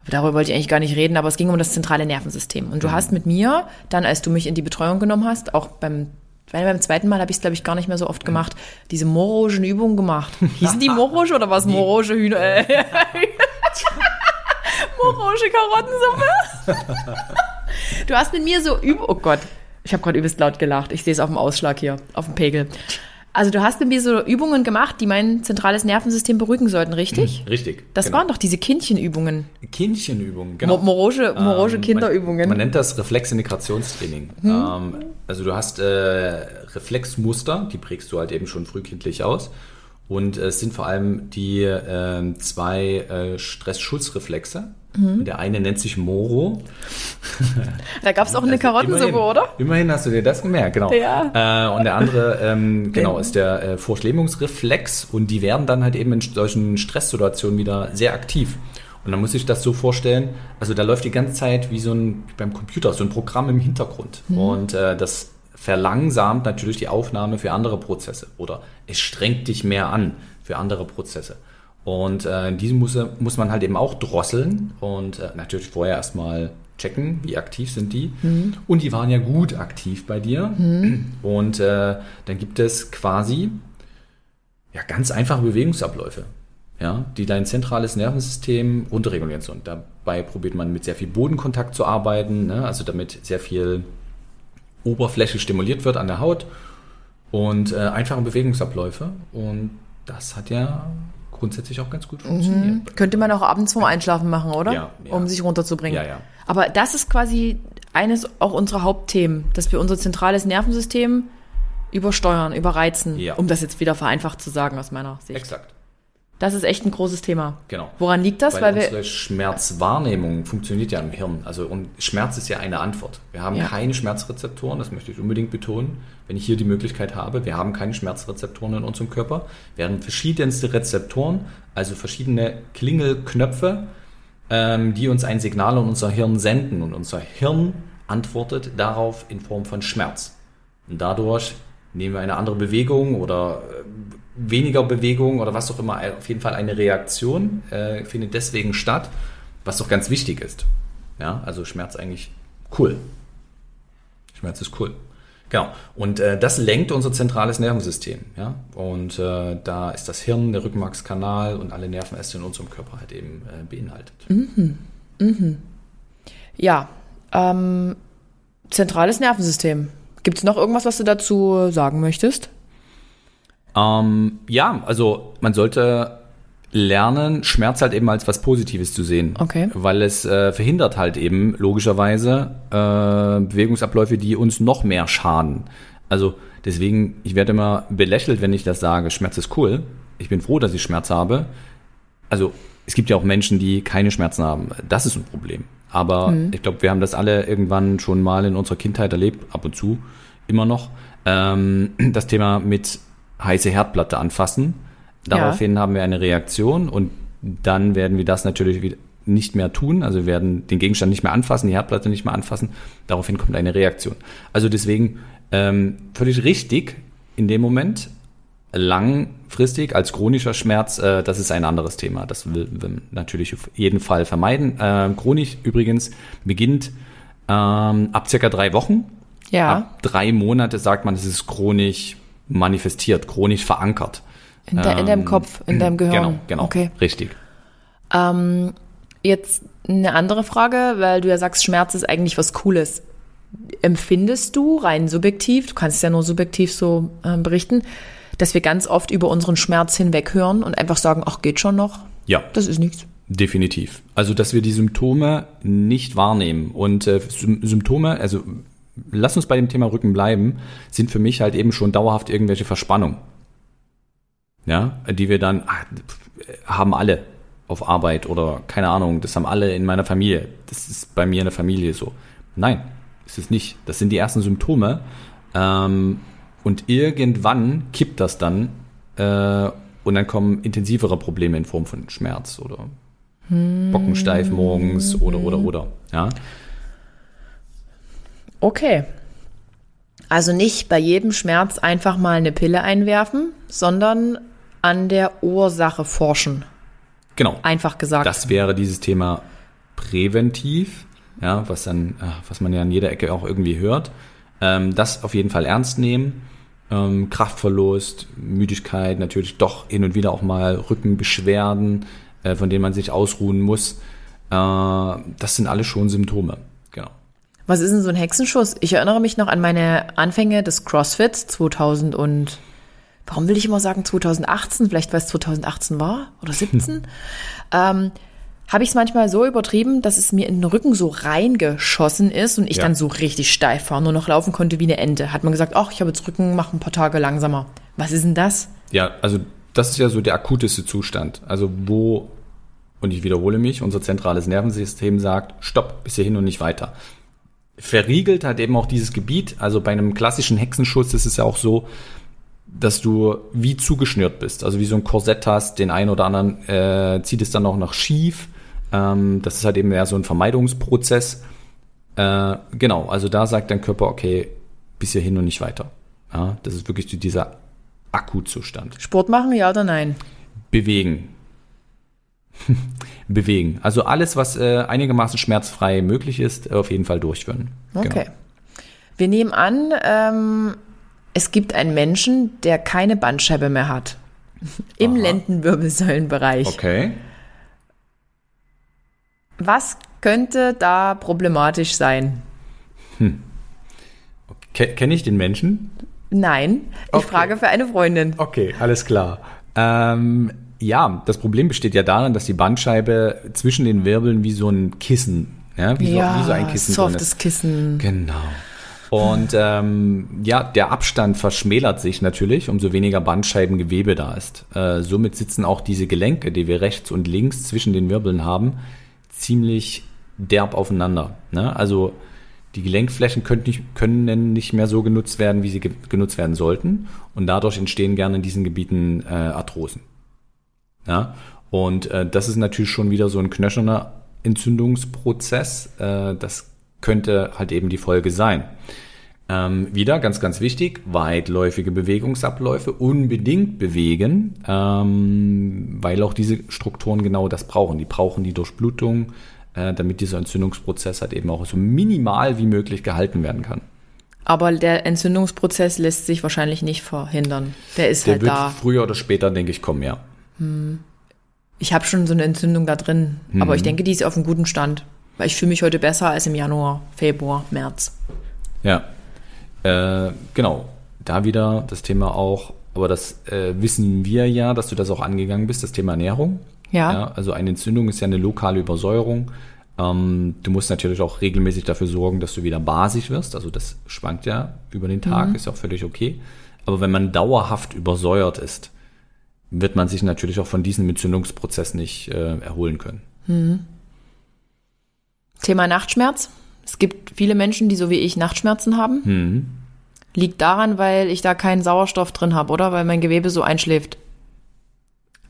Speaker 2: Aber darüber wollte ich eigentlich gar nicht reden, aber es ging um das zentrale Nervensystem. Und du mhm. hast mit mir dann, als du mich in die Betreuung genommen hast, auch beim weil beim zweiten Mal habe ich es, glaube ich, gar nicht mehr so oft gemacht, diese morogen Übungen gemacht. Hießen die moroge oder was moroge Hühner? Äh, moroge Karottensuppe? du hast mit mir so Übungen, oh Gott, ich habe gerade übelst laut gelacht. Ich sehe es auf dem Ausschlag hier, auf dem Pegel. Also du hast mit mir so Übungen gemacht, die mein zentrales Nervensystem beruhigen sollten, richtig?
Speaker 1: Mhm, richtig.
Speaker 2: Das genau. waren doch diese Kindchenübungen.
Speaker 1: Kindchenübungen, genau.
Speaker 2: Moroge, Moroge ähm, Kinderübungen.
Speaker 1: Man, man, nennt das Reflexintegrationstraining. Hm. Ähm, also du hast äh, Reflexmuster, die prägst du halt eben schon frühkindlich aus. Und es sind vor allem die äh, zwei äh, Stressschutzreflexe. Mhm. Der eine nennt sich Moro.
Speaker 2: Da gab es auch eine also Karottensuppe,
Speaker 1: immerhin,
Speaker 2: oder?
Speaker 1: Immerhin hast du dir das gemerkt, genau. Ja. Äh, und der andere, ähm, genau, ist der äh, Vorschlämungsreflex. Und die werden dann halt eben in solchen Stresssituationen wieder sehr aktiv. Und dann muss ich das so vorstellen, also da läuft die ganze Zeit wie so ein, beim Computer, so ein Programm im Hintergrund. Mhm. Und äh, das verlangsamt natürlich die Aufnahme für andere Prozesse oder es strengt dich mehr an für andere Prozesse. Und äh, diese muss, muss man halt eben auch drosseln und äh, natürlich vorher erstmal checken, wie aktiv sind die. Mhm. Und die waren ja gut aktiv bei dir. Mhm. Und äh, dann gibt es quasi ja, ganz einfache Bewegungsabläufe, ja, die dein zentrales Nervensystem runterregulieren sollen. Dabei probiert man mit sehr viel Bodenkontakt zu arbeiten, ne? also damit sehr viel Oberfläche stimuliert wird an der Haut und äh, einfache Bewegungsabläufe. Und das hat ja grundsätzlich auch ganz gut funktioniert. Mhm.
Speaker 2: Könnte man auch abends vorm Einschlafen machen, oder? Ja, ja. Um sich runterzubringen. Ja, ja. Aber das ist quasi eines auch unserer Hauptthemen, dass wir unser zentrales Nervensystem übersteuern, überreizen, ja. um das jetzt wieder vereinfacht zu sagen aus meiner Sicht. Exakt. Das ist echt ein großes Thema.
Speaker 1: Genau.
Speaker 2: Woran liegt das?
Speaker 1: Weil, Weil unsere Schmerzwahrnehmung funktioniert ja im Hirn. Also und Schmerz ist ja eine Antwort. Wir haben ja. keine Schmerzrezeptoren, das möchte ich unbedingt betonen, wenn ich hier die Möglichkeit habe. Wir haben keine Schmerzrezeptoren in unserem Körper. Wir haben verschiedenste Rezeptoren, also verschiedene Klingelknöpfe, ähm, die uns ein Signal in unser Hirn senden. Und unser Hirn antwortet darauf in Form von Schmerz. Und dadurch nehmen wir eine andere Bewegung oder äh, weniger Bewegung oder was auch immer, auf jeden Fall eine Reaktion äh, findet deswegen statt, was doch ganz wichtig ist. Ja, also Schmerz eigentlich cool. Schmerz ist cool. Genau. Und äh, das lenkt unser zentrales Nervensystem. Ja? Und äh, da ist das Hirn, der Rückenmarkskanal und alle Nervenäste in unserem Körper halt eben äh, beinhaltet. Mhm.
Speaker 2: Mhm. Ja, ähm, zentrales Nervensystem. Gibt es noch irgendwas, was du dazu sagen möchtest?
Speaker 1: Ähm, ja, also man sollte lernen, Schmerz halt eben als was Positives zu sehen.
Speaker 2: Okay.
Speaker 1: Weil es äh, verhindert halt eben logischerweise äh, Bewegungsabläufe, die uns noch mehr schaden. Also deswegen, ich werde immer belächelt, wenn ich das sage, Schmerz ist cool. Ich bin froh, dass ich Schmerz habe. Also es gibt ja auch Menschen, die keine Schmerzen haben. Das ist ein Problem. Aber mhm. ich glaube, wir haben das alle irgendwann schon mal in unserer Kindheit erlebt, ab und zu, immer noch. Ähm, das Thema mit heiße Herdplatte anfassen. Daraufhin ja. haben wir eine Reaktion und dann werden wir das natürlich nicht mehr tun. Also wir werden den Gegenstand nicht mehr anfassen, die Herdplatte nicht mehr anfassen. Daraufhin kommt eine Reaktion. Also deswegen ähm, völlig richtig in dem Moment. Langfristig als chronischer Schmerz, äh, das ist ein anderes Thema. Das will wir natürlich auf jeden Fall vermeiden. Äh, chronisch übrigens beginnt ähm, ab circa drei Wochen.
Speaker 2: Ja.
Speaker 1: Ab drei Monate sagt man, es ist chronisch manifestiert, chronisch verankert.
Speaker 2: In, de, in deinem ähm, Kopf, in deinem Gehirn.
Speaker 1: Genau, genau. Okay. Richtig.
Speaker 2: Ähm, jetzt eine andere Frage, weil du ja sagst, Schmerz ist eigentlich was Cooles. Empfindest du rein subjektiv, du kannst es ja nur subjektiv so äh, berichten, dass wir ganz oft über unseren Schmerz hinweg hören und einfach sagen, ach, geht schon noch?
Speaker 1: Ja.
Speaker 2: Das ist nichts.
Speaker 1: Definitiv. Also, dass wir die Symptome nicht wahrnehmen. Und äh, Symptome, also lass uns bei dem Thema Rücken bleiben, sind für mich halt eben schon dauerhaft irgendwelche Verspannungen. Ja, die wir dann ach, haben alle auf Arbeit oder keine Ahnung, das haben alle in meiner Familie. Das ist bei mir in der Familie so. Nein, ist es nicht. Das sind die ersten Symptome. Ähm, und irgendwann kippt das dann äh, und dann kommen intensivere Probleme in Form von Schmerz oder hm. Bockensteif morgens oder oder oder. Ja.
Speaker 2: Okay. Also nicht bei jedem Schmerz einfach mal eine Pille einwerfen, sondern an der Ursache forschen.
Speaker 1: Genau.
Speaker 2: Einfach gesagt.
Speaker 1: Das wäre dieses Thema präventiv, ja, was dann, äh, was man ja an jeder Ecke auch irgendwie hört. Ähm, das auf jeden Fall ernst nehmen. Ähm, Kraftverlust, Müdigkeit, natürlich doch hin und wieder auch mal Rückenbeschwerden, äh, von denen man sich ausruhen muss. Äh, das sind alles schon Symptome.
Speaker 2: Was ist denn so ein Hexenschuss? Ich erinnere mich noch an meine Anfänge des CrossFits 2000 und warum will ich immer sagen 2018, vielleicht weil es 2018 war oder 17, ähm, habe ich es manchmal so übertrieben, dass es mir in den Rücken so reingeschossen ist und ich ja. dann so richtig steif war, nur noch laufen konnte wie eine Ente. Hat man gesagt, ach, ich habe jetzt Rücken, mach ein paar Tage langsamer. Was ist denn das?
Speaker 1: Ja, also das ist ja so der akuteste Zustand. Also wo, und ich wiederhole mich, unser zentrales Nervensystem sagt, stopp, bis hierhin und nicht weiter. Verriegelt hat eben auch dieses Gebiet. Also bei einem klassischen Hexenschuss ist es ja auch so, dass du wie zugeschnürt bist, also wie so ein Korsett hast, den einen oder anderen äh, zieht es dann auch noch schief. Ähm, das ist halt eben mehr so ein Vermeidungsprozess. Äh, genau, also da sagt dein Körper, okay, bis hierhin und nicht weiter. Ja, das ist wirklich dieser Akutzustand.
Speaker 2: Sport machen, ja oder nein?
Speaker 1: Bewegen. Bewegen. Also alles, was äh, einigermaßen schmerzfrei möglich ist, auf jeden Fall durchführen.
Speaker 2: Okay. Genau. Wir nehmen an, ähm, es gibt einen Menschen, der keine Bandscheibe mehr hat. Im Aha. Lendenwirbelsäulenbereich.
Speaker 1: Okay.
Speaker 2: Was könnte da problematisch sein?
Speaker 1: Hm. Okay. Kenne ich den Menschen?
Speaker 2: Nein, ich okay. frage für eine Freundin.
Speaker 1: Okay, alles klar. Ähm, ja, das Problem besteht ja darin, dass die Bandscheibe zwischen den Wirbeln wie so ein Kissen, ja, wie,
Speaker 2: ja,
Speaker 1: so, wie
Speaker 2: so ein Kissen. Softes Kissen.
Speaker 1: Genau. Und ähm, ja, der Abstand verschmälert sich natürlich, umso weniger Bandscheibengewebe da ist. Äh, somit sitzen auch diese Gelenke, die wir rechts und links zwischen den Wirbeln haben, ziemlich derb aufeinander. Ne? Also die Gelenkflächen können nicht, können nicht mehr so genutzt werden, wie sie ge genutzt werden sollten. Und dadurch entstehen gerne in diesen Gebieten äh, Arthrosen. Ja? Und äh, das ist natürlich schon wieder so ein knöcherner Entzündungsprozess. Äh, das könnte halt eben die Folge sein. Ähm, wieder ganz, ganz wichtig, weitläufige Bewegungsabläufe unbedingt bewegen, ähm, weil auch diese Strukturen genau das brauchen. Die brauchen die Durchblutung, äh, damit dieser Entzündungsprozess halt eben auch so minimal wie möglich gehalten werden kann.
Speaker 2: Aber der Entzündungsprozess lässt sich wahrscheinlich nicht verhindern. Der ist
Speaker 1: der
Speaker 2: halt
Speaker 1: wird
Speaker 2: da.
Speaker 1: Früher oder später, denke ich, kommen, ja.
Speaker 2: Hm. Ich habe schon so eine Entzündung da drin, hm. aber ich denke, die ist auf einem guten Stand. Weil ich fühle mich heute besser als im Januar, Februar, März.
Speaker 1: Ja, äh, genau. Da wieder das Thema auch, aber das äh, wissen wir ja, dass du das auch angegangen bist, das Thema Ernährung.
Speaker 2: Ja. ja
Speaker 1: also eine Entzündung ist ja eine lokale Übersäuerung. Ähm, du musst natürlich auch regelmäßig dafür sorgen, dass du wieder basisch wirst. Also das schwankt ja über den Tag, mhm. ist auch völlig okay. Aber wenn man dauerhaft übersäuert ist, wird man sich natürlich auch von diesem Entzündungsprozess nicht äh, erholen können.
Speaker 2: Thema Nachtschmerz. Es gibt viele Menschen, die so wie ich Nachtschmerzen haben.
Speaker 1: Mhm.
Speaker 2: Liegt daran, weil ich da keinen Sauerstoff drin habe, oder? Weil mein Gewebe so einschläft.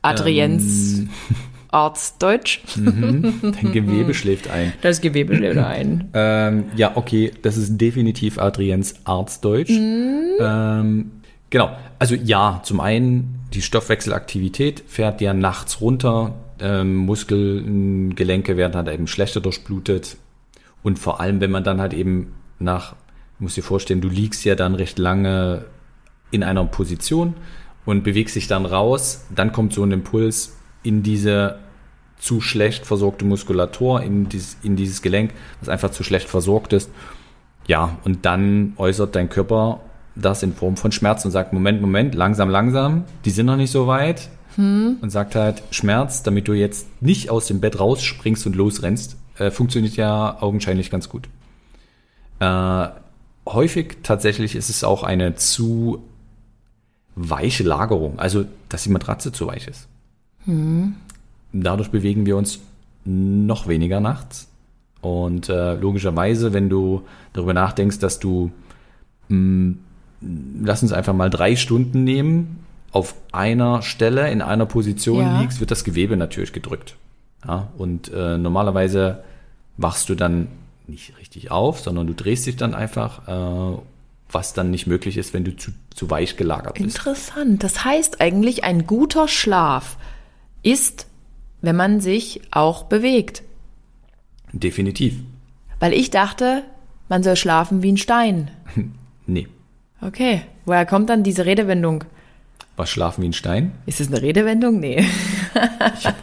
Speaker 2: Adriens
Speaker 1: Ähm.
Speaker 2: Arztdeutsch.
Speaker 1: Dein Gewebe schläft ein.
Speaker 2: Das Gewebe schläft ein.
Speaker 1: Ähm, ja, okay, das ist definitiv Adriens Arztdeutsch. Ähm, genau, also ja, zum einen, die Stoffwechselaktivität fährt ja nachts runter, ähm, Muskeln, Gelenke werden halt eben schlechter durchblutet und vor allem, wenn man dann halt eben nach, du musst dir vorstellen, du liegst ja dann recht lange in einer Position und bewegst dich dann raus, dann kommt so ein Impuls in diese zu schlecht versorgte Muskulatur, in dieses, in dieses Gelenk, was einfach zu schlecht versorgt ist. Ja, und dann äußert dein Körper das in Form von Schmerz und sagt, Moment, Moment, langsam, langsam, die sind noch nicht so weit. Und sagt halt, Schmerz, damit du jetzt nicht aus dem Bett rausspringst und losrennst, äh, funktioniert ja augenscheinlich ganz gut. Äh, häufig tatsächlich ist es auch eine zu weiche Lagerung, also dass die Matratze zu weich ist. Dadurch bewegen wir uns noch weniger nachts. Und äh, logischerweise, wenn du darüber nachdenkst, dass du, mh, lass uns einfach mal drei Stunden nehmen, auf einer Stelle in einer Position
Speaker 2: Ja.
Speaker 1: liegst, wird das Gewebe natürlich gedrückt. Ja, und äh, normalerweise wachst du dann nicht richtig auf, sondern du drehst dich dann einfach, äh, was dann nicht möglich ist, wenn du zu, zu weich gelagert bist.
Speaker 2: Interessant. Das heißt eigentlich, ein guter Schlaf ist, wenn man sich auch bewegt.
Speaker 1: Definitiv.
Speaker 2: Weil ich dachte, man soll schlafen wie ein Stein.
Speaker 1: Nee.
Speaker 2: Okay. Woher kommt dann diese Redewendung?
Speaker 1: Was schlafen wie ein Stein?
Speaker 2: Ist es eine Redewendung? Nee.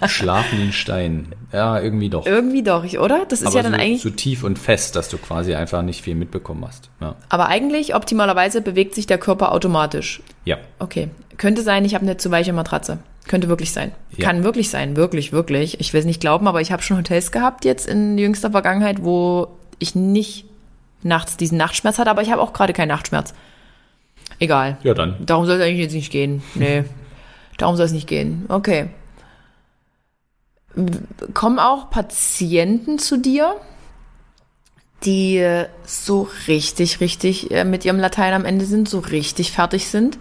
Speaker 1: Schlafen wie ein Stein. Ja, irgendwie doch.
Speaker 2: Irgendwie doch, ich, oder? Das ist
Speaker 1: Aber
Speaker 2: ja dann
Speaker 1: so,
Speaker 2: eigentlich.
Speaker 1: so tief und fest, dass du quasi einfach nicht viel mitbekommen hast. Ja.
Speaker 2: Aber eigentlich, optimalerweise, bewegt sich der Körper automatisch.
Speaker 1: ja.
Speaker 2: Okay. Könnte sein, ich habe eine zu weiche Matratze. Könnte wirklich sein.
Speaker 1: Ja.
Speaker 2: Kann wirklich sein. Wirklich, wirklich. Ich will es nicht glauben, aber ich habe schon Hotels gehabt jetzt in jüngster Vergangenheit, wo ich nicht nachts diesen Nachtschmerz hatte, aber ich habe auch gerade keinen Nachtschmerz. Egal.
Speaker 1: Ja, dann.
Speaker 2: Darum soll es eigentlich jetzt nicht gehen. Nee. Darum soll es nicht gehen. Okay. Kommen auch Patienten zu dir, die so richtig, richtig äh, mit ihrem Latein am Ende sind, so richtig fertig sind?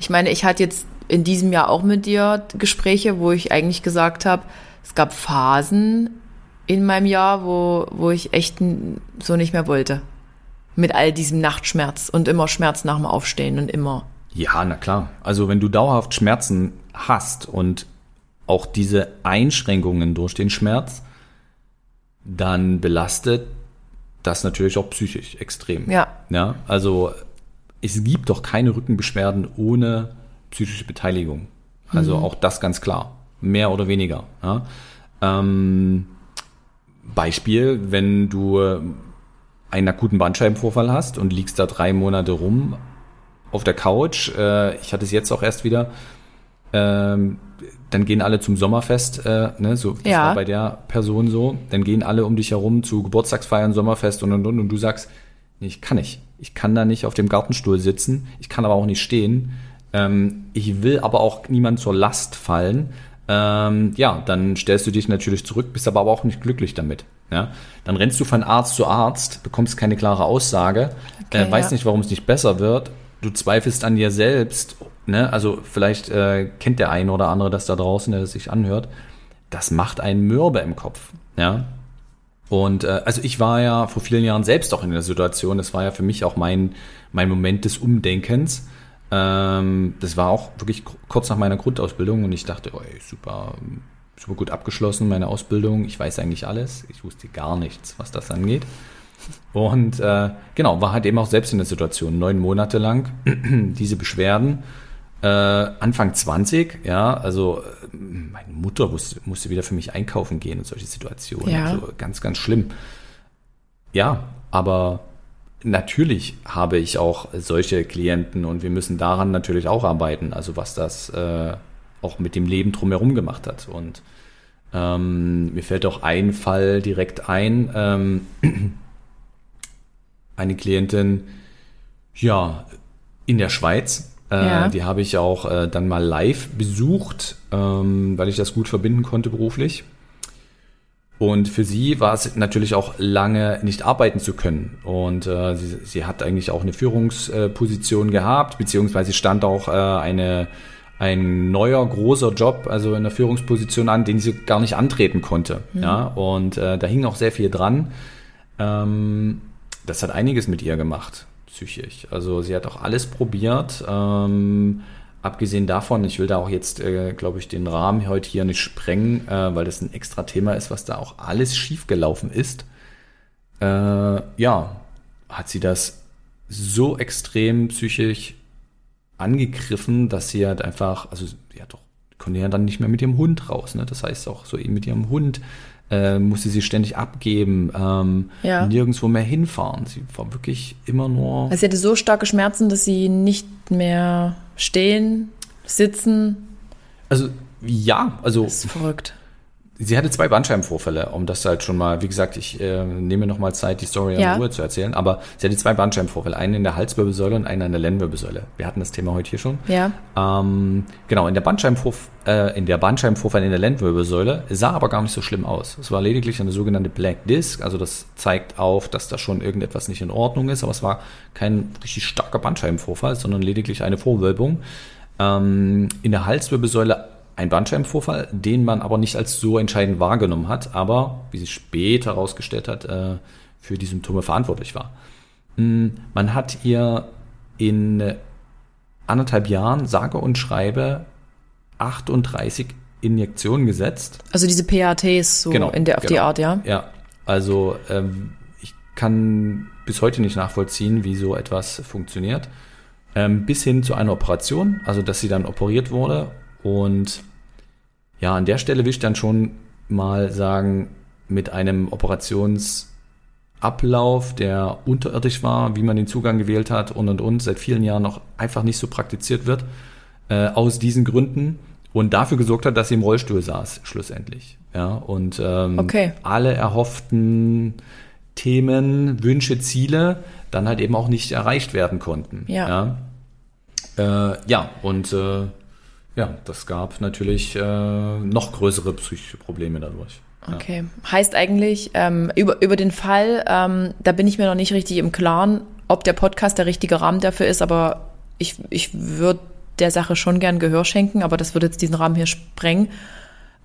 Speaker 2: Ich meine, ich hatte jetzt in diesem Jahr auch mit dir Gespräche, wo ich eigentlich gesagt habe, es gab Phasen in meinem Jahr, wo, wo ich echt so nicht mehr wollte. Mit all diesem Nachtschmerz und immer Schmerz nach dem Aufstehen und immer.
Speaker 1: Ja, na klar. Also wenn du dauerhaft Schmerzen hast und auch diese Einschränkungen durch den Schmerz, dann belastet das natürlich auch psychisch extrem.
Speaker 2: Ja.
Speaker 1: Ja, also es gibt doch keine Rückenbeschwerden ohne psychische Beteiligung. Also auch das ganz klar. Mehr oder weniger. Ja. Ähm, Beispiel, wenn du einen akuten Bandscheibenvorfall hast und liegst da drei Monate rum auf der Couch, äh, ich hatte es jetzt auch erst wieder, ähm, dann gehen alle zum Sommerfest, äh, ne, so das
Speaker 2: Ja.
Speaker 1: war bei der Person so, dann gehen alle um dich herum zu Geburtstagsfeiern, Sommerfest und und und und du sagst, nee, ich kann nicht. Ich kann da nicht auf dem Gartenstuhl sitzen, ich kann aber auch nicht stehen. Ähm, ich will aber auch niemand zur Last fallen. Ähm, ja, dann stellst du dich natürlich zurück, bist aber auch nicht glücklich damit. Ja? Dann rennst du von Arzt zu Arzt, bekommst keine klare Aussage,
Speaker 2: Okay,
Speaker 1: äh, weißt
Speaker 2: ja.
Speaker 1: nicht, warum es nicht besser wird. Du zweifelst an dir selbst. Ne? Also vielleicht äh, kennt der eine oder andere das da draußen, der das sich anhört. Das macht einen mürbe im Kopf. Ja? Und äh, also ich war ja vor vielen Jahren selbst auch in der Situation, das war ja für mich auch mein, mein Moment des Umdenkens. Ähm, das war auch wirklich ku- kurz nach meiner Grundausbildung und ich dachte, oh, ey, super, super gut abgeschlossen, meine Ausbildung, ich weiß eigentlich alles. Ich wusste gar nichts, was das angeht. Und äh, genau, war halt eben auch selbst in der Situation, neun Monate lang diese Beschwerden. Äh, Anfang 20, ja, also äh, meine Mutter musste, musste wieder für mich einkaufen gehen in solche Situationen.
Speaker 2: Ja.
Speaker 1: Also ganz, ganz schlimm. Ja, aber natürlich habe ich auch solche Klienten und wir müssen daran natürlich auch arbeiten, also was das äh, auch mit dem Leben drumherum gemacht hat. Und ähm, mir fällt auch ein Fall direkt ein. Ähm, eine Klientin, ja, in der Schweiz, Äh, ja. Die habe ich auch äh, dann mal live besucht, ähm, weil ich das gut verbinden konnte beruflich. Und für sie war es natürlich auch lange nicht arbeiten zu können. Und äh, sie, sie hat eigentlich auch eine Führungsposition gehabt, beziehungsweise stand auch äh, eine, ein neuer großer Job, also in der Führungsposition an, den sie gar nicht antreten konnte. Mhm. Ja, und äh, da hing auch sehr viel dran. Ähm, das hat einiges mit ihr gemacht, psychisch. Also sie hat auch alles probiert. Ähm, abgesehen davon, ich will da auch jetzt, äh, glaube ich, den Rahmen heute hier nicht sprengen, äh, weil das ein extra Thema ist, was da auch alles schiefgelaufen ist. Äh, ja, hat sie das so extrem psychisch angegriffen, dass sie halt einfach, also sie hat doch, konnte ja dann nicht mehr mit ihrem Hund raus, ne? Das heißt auch so eben mit ihrem Hund äh, musste sie ständig abgeben, ähm, ja. nirgendwo mehr hinfahren. Sie war wirklich immer nur.
Speaker 2: Also sie hatte so starke Schmerzen, dass sie nicht mehr stehen, sitzen.
Speaker 1: Also ja, also.
Speaker 2: Das ist verrückt.
Speaker 1: Sie hatte zwei Bandscheibenvorfälle, um das halt schon mal, wie gesagt, ich äh, nehme noch mal Zeit, die Story ja. in Ruhe zu erzählen, aber sie hatte zwei Bandscheibenvorfälle, einen in der Halswirbelsäule und einen in der Lendenwirbelsäule. Wir hatten das Thema heute hier schon.
Speaker 2: Ja.
Speaker 1: Ähm, genau, in der Bandscheibenvorfall, äh, in der Bandscheibenvorfall in der Lendenwirbelsäule sah aber gar nicht so schlimm aus. Es war lediglich eine sogenannte Black Disc, also das zeigt auf, dass da schon irgendetwas nicht in Ordnung ist, aber es war kein richtig starker Bandscheibenvorfall, sondern lediglich eine Vorwölbung. Ähm, in der Halswirbelsäule ein Bandscheibenvorfall, den man aber nicht als so entscheidend wahrgenommen hat, aber, wie sich später herausgestellt hat, äh, für die Symptome verantwortlich war. Hm, man hat ihr in anderthalb Jahren, sage und schreibe, 38 Injektionen gesetzt.
Speaker 2: Also diese PATs so
Speaker 1: genau,
Speaker 2: in der, auf
Speaker 1: genau.
Speaker 2: die Art, ja?
Speaker 1: Ja, also ähm, ich kann bis heute nicht nachvollziehen, wie so etwas funktioniert. Ähm, bis hin zu einer Operation, also dass sie dann operiert wurde und ja, an der Stelle will ich dann schon mal sagen, mit einem Operationsablauf, der unterirdisch war, wie man den Zugang gewählt hat und und und, seit vielen Jahren noch einfach nicht so praktiziert wird, äh, aus diesen Gründen und dafür gesorgt hat, dass sie im Rollstuhl saß, schlussendlich. Ja, und ähm,
Speaker 2: okay.
Speaker 1: alle erhofften Themen, Wünsche, Ziele dann halt eben auch nicht erreicht werden konnten.
Speaker 2: Ja.
Speaker 1: Ja, äh, ja und äh, ja, das gab natürlich äh, noch größere psychische Probleme dadurch.
Speaker 2: Okay. Heißt eigentlich, ähm, über, über den Fall, ähm, da bin ich mir noch nicht richtig im Klaren, ob der Podcast der richtige Rahmen dafür ist, aber ich, ich würde der Sache schon gern Gehör schenken, aber das würde jetzt diesen Rahmen hier sprengen.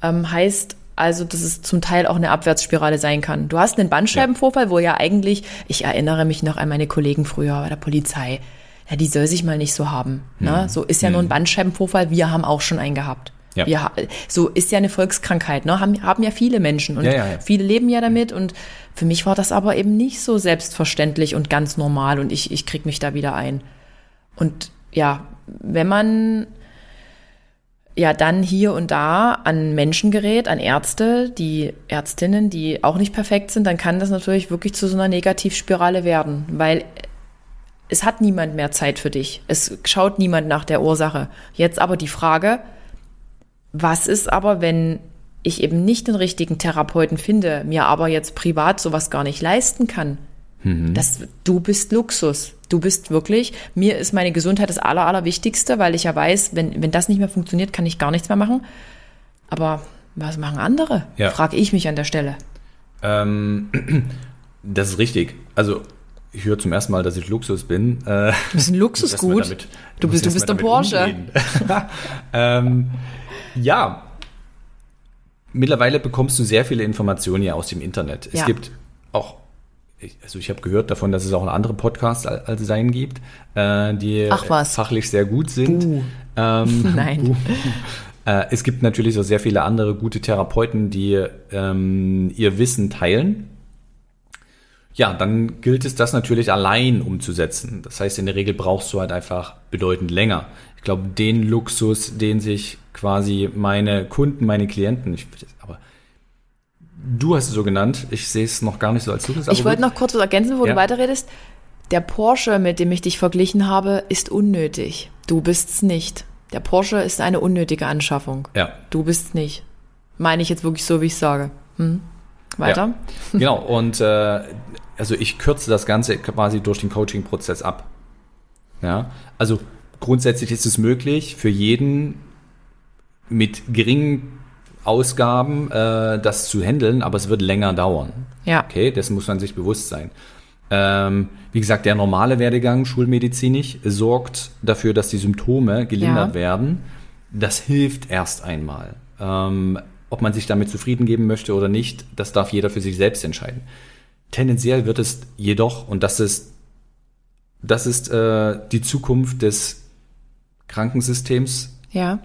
Speaker 2: Ähm, heißt also, dass es zum Teil auch eine Abwärtsspirale sein kann. Du hast einen Bandscheibenvorfall, ja. wo ja eigentlich, ich erinnere mich noch an meine Kollegen früher bei der Polizei, ja, die soll sich mal nicht so haben. Ne? Hm. So ist ja hm. nur ein hm. Bandscheibenvorfall, wir haben auch schon einen gehabt. Ja. Wir, so ist ja eine Volkskrankheit, ne? haben, haben ja viele Menschen und ja, ja, viele leben ja damit und für mich war das aber eben nicht so selbstverständlich und ganz normal und ich, ich krieg mich da wieder ein. Und ja, wenn man ja dann hier und da an Menschen gerät, an Ärzte, die Ärztinnen, die auch nicht perfekt sind, dann kann das natürlich wirklich zu so einer Negativspirale werden, weil es hat niemand mehr Zeit für dich. Es schaut niemand nach der Ursache. Jetzt aber die Frage, was ist aber, wenn ich eben nicht den richtigen Therapeuten finde, mir aber jetzt privat sowas gar nicht leisten kann? Mhm. Das, du bist Luxus. Du bist wirklich, mir ist meine Gesundheit das Aller, Allerwichtigste, weil ich ja weiß, wenn, wenn das nicht mehr funktioniert, kann ich gar nichts mehr machen. Aber was machen andere? Ja. Frage ich mich an der Stelle.
Speaker 1: Ähm, das ist richtig. Also ich höre zum ersten Mal, dass ich Luxus bin.
Speaker 2: Äh, du bist ein Luxusgut. Damit, du bist, du bist ein Porsche.
Speaker 1: ähm, ja. Mittlerweile bekommst du sehr viele Informationen ja aus dem Internet. Es ja. gibt auch, also ich habe gehört davon, dass es auch andere Podcasts als sein gibt, äh, die fachlich sehr gut sind.
Speaker 2: Buh. Ähm, Nein. Buh.
Speaker 1: Äh, es gibt natürlich auch sehr viele andere gute Therapeuten, die ähm, ihr Wissen teilen ja, dann gilt es, das natürlich allein umzusetzen. Das heißt, in der Regel brauchst du halt einfach bedeutend länger. Ich glaube, den Luxus, den sich quasi meine Kunden, meine Klienten, ich, aber du hast es so genannt, ich sehe es noch gar nicht so als Luxus.
Speaker 2: Ich wollte noch kurz was ergänzen, wo ja. du weiterredest. Der Porsche, mit dem ich dich verglichen habe, ist unnötig. Du bist's nicht. Der Porsche ist eine unnötige Anschaffung.
Speaker 1: Ja.
Speaker 2: Du bist's nicht. Meine ich jetzt wirklich so, wie ich sage. Hm? Weiter?
Speaker 1: Ja. Genau, und äh, also ich kürze das Ganze quasi durch den Coaching-Prozess ab. Ja, also grundsätzlich ist es möglich, für jeden mit geringen Ausgaben äh, das zu handeln, aber es wird länger dauern.
Speaker 2: Ja.
Speaker 1: Okay, das muss man sich bewusst sein. Ähm, wie gesagt, der normale Werdegang schulmedizinisch sorgt dafür, dass die Symptome gelindert
Speaker 2: Ja.
Speaker 1: werden. Das hilft erst einmal. Ähm, ob man sich damit zufrieden geben möchte oder nicht, das darf jeder für sich selbst entscheiden. Tendenziell wird es jedoch, und das ist, das ist äh, die Zukunft des Krankensystems,
Speaker 2: Ja.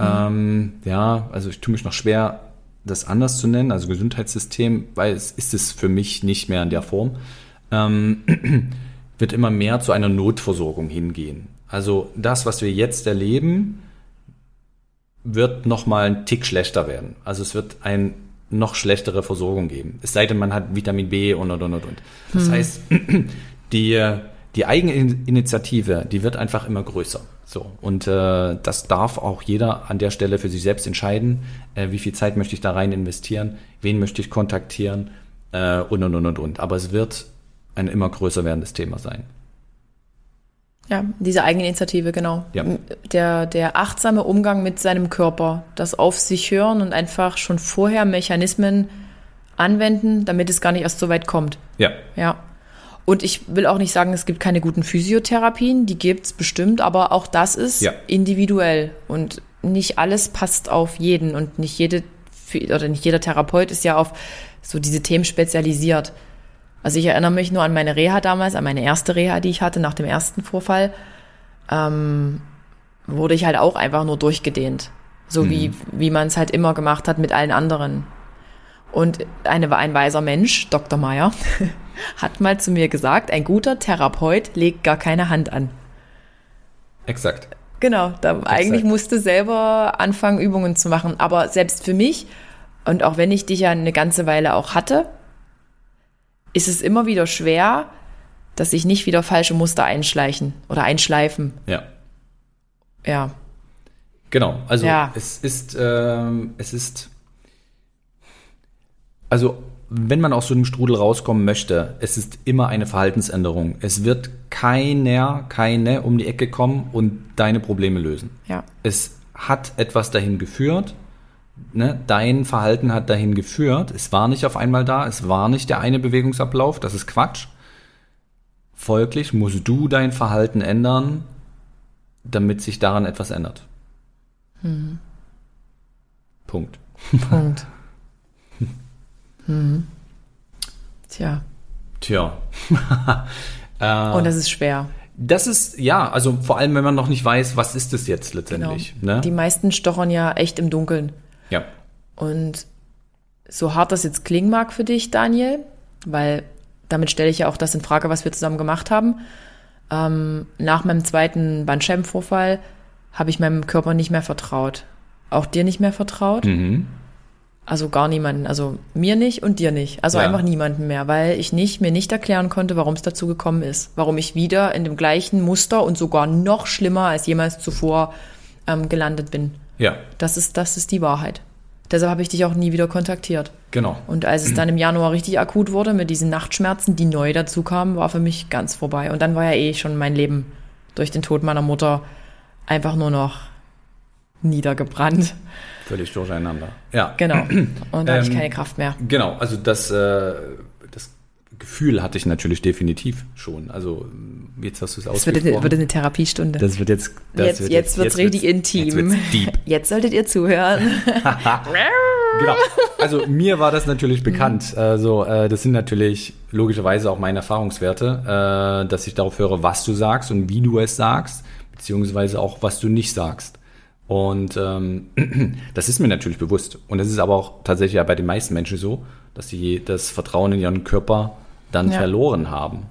Speaker 1: ähm, ja, also ich tue mich noch schwer, das anders zu nennen, also Gesundheitssystem, weil es ist es für mich nicht mehr in der Form, ähm, wird immer mehr zu einer Notversorgung hingehen. Also das, was wir jetzt erleben, wird noch mal ein Tick schlechter werden. Also es wird ein noch schlechtere Versorgung geben. Es sei denn, man hat Vitamin B und und und und. Das heißt, die, die Eigeninitiative, die wird einfach immer größer. So. Und äh, das darf auch jeder an der Stelle für sich selbst entscheiden, äh, wie viel Zeit möchte ich da rein investieren, wen möchte ich kontaktieren äh, und und und und und. Aber es wird ein immer größer werdendes Thema sein.
Speaker 2: Ja, diese Eigeninitiative, genau.
Speaker 1: Ja.
Speaker 2: Der, der achtsame Umgang mit seinem Körper, das auf sich hören und einfach schon vorher Mechanismen anwenden, damit es gar nicht erst so weit kommt.
Speaker 1: Ja.
Speaker 2: Ja. Und ich will auch nicht sagen, es gibt keine guten Physiotherapien, die gibt's bestimmt, aber auch das ist
Speaker 1: Ja.
Speaker 2: individuell und nicht alles passt auf jeden und nicht jede oder nicht jeder Therapeut ist ja auf so diese Themen spezialisiert. Also ich erinnere mich nur an meine Reha damals, an meine erste Reha, die ich hatte nach dem ersten Vorfall, ähm, wurde ich halt auch einfach nur durchgedehnt. So wie, wie man es halt immer gemacht hat mit allen anderen. Und eine, ein weiser Mensch, Dr. Meyer, hat mal zu mir gesagt, ein guter Therapeut legt gar keine Hand an.
Speaker 1: Exakt.
Speaker 2: Genau, da eigentlich musste selber anfangen, Übungen zu machen. Aber selbst für mich, und auch wenn ich dich ja eine ganze Weile auch hatte, ist es immer wieder schwer, dass sich nicht wieder falsche Muster einschleichen oder einschleifen.
Speaker 1: Ja.
Speaker 2: Ja.
Speaker 1: Genau, also
Speaker 2: Ja.
Speaker 1: es ist, ähm, es ist, also wenn man aus so einem Strudel rauskommen möchte, es ist immer eine Verhaltensänderung. Es wird keiner, keine um die Ecke kommen und deine Probleme lösen.
Speaker 2: Ja.
Speaker 1: Es hat etwas dahin geführt, ne? dein Verhalten hat dahin geführt. Es war nicht auf einmal da, es war nicht der eine Bewegungsablauf, das ist Quatsch. Folglich musst du dein Verhalten ändern, damit sich daran etwas ändert. Punkt.
Speaker 2: Punkt. mhm. Tja,
Speaker 1: Tja. äh,
Speaker 2: und das ist schwer.
Speaker 1: das ist, ja, also vor allem, wenn man noch nicht weiß, was ist es jetzt
Speaker 2: Genau.
Speaker 1: letztendlich. Ne?
Speaker 2: Die meisten stochern ja echt im Dunkeln.
Speaker 1: Ja.
Speaker 2: Und so hart das jetzt klingen mag für dich, Daniel, weil damit stelle ich ja auch das in Frage, was wir zusammen gemacht haben. Ähm, nach meinem zweiten Bandscheibenvorfall habe ich meinem Körper nicht mehr vertraut. Auch dir nicht mehr vertraut.
Speaker 1: Mhm.
Speaker 2: Also gar niemanden. Also mir nicht und dir nicht. Also
Speaker 1: Ja.
Speaker 2: einfach niemanden mehr, weil ich nicht, mir nicht erklären konnte, warum es dazu gekommen ist. Warum ich wieder in dem gleichen Muster und sogar noch schlimmer als jemals zuvor ähm, gelandet bin.
Speaker 1: Ja,
Speaker 2: Das ist, das ist die Wahrheit. Deshalb habe ich dich auch nie wieder kontaktiert.
Speaker 1: genau.
Speaker 2: Und als es dann im Januar richtig akut wurde mit diesen Nachtschmerzen, die neu dazu kamen, war für mich ganz vorbei. Und dann war ja eh schon mein Leben durch den Tod meiner Mutter einfach nur noch niedergebrannt.
Speaker 1: Völlig durcheinander. Ja.
Speaker 2: Genau. Und da hatte ich
Speaker 1: Ähm,
Speaker 2: keine Kraft mehr.
Speaker 1: Genau, also das, äh, das Gefühl hatte ich natürlich definitiv schon. Also jetzt hast du es
Speaker 2: Das wird,
Speaker 1: ausgesprochen.
Speaker 2: eine- wird eine Therapiestunde.
Speaker 1: das wird jetzt, das
Speaker 2: jetzt
Speaker 1: wird
Speaker 2: jetzt, wird's richtig intim.
Speaker 1: Jetzt wird's.
Speaker 2: Jetzt solltet ihr zuhören.
Speaker 1: Genau. Also mir war das natürlich bekannt. Also äh, das sind natürlich logischerweise auch meine Erfahrungswerte, äh, dass ich darauf höre, was du sagst und wie du es sagst, beziehungsweise auch was du nicht sagst. Und ähm, das ist mir natürlich bewusst. Und das ist aber auch tatsächlich ja bei den meisten Menschen so, dass sie das Vertrauen in ihren Körper dann
Speaker 2: Ja.
Speaker 1: verloren haben.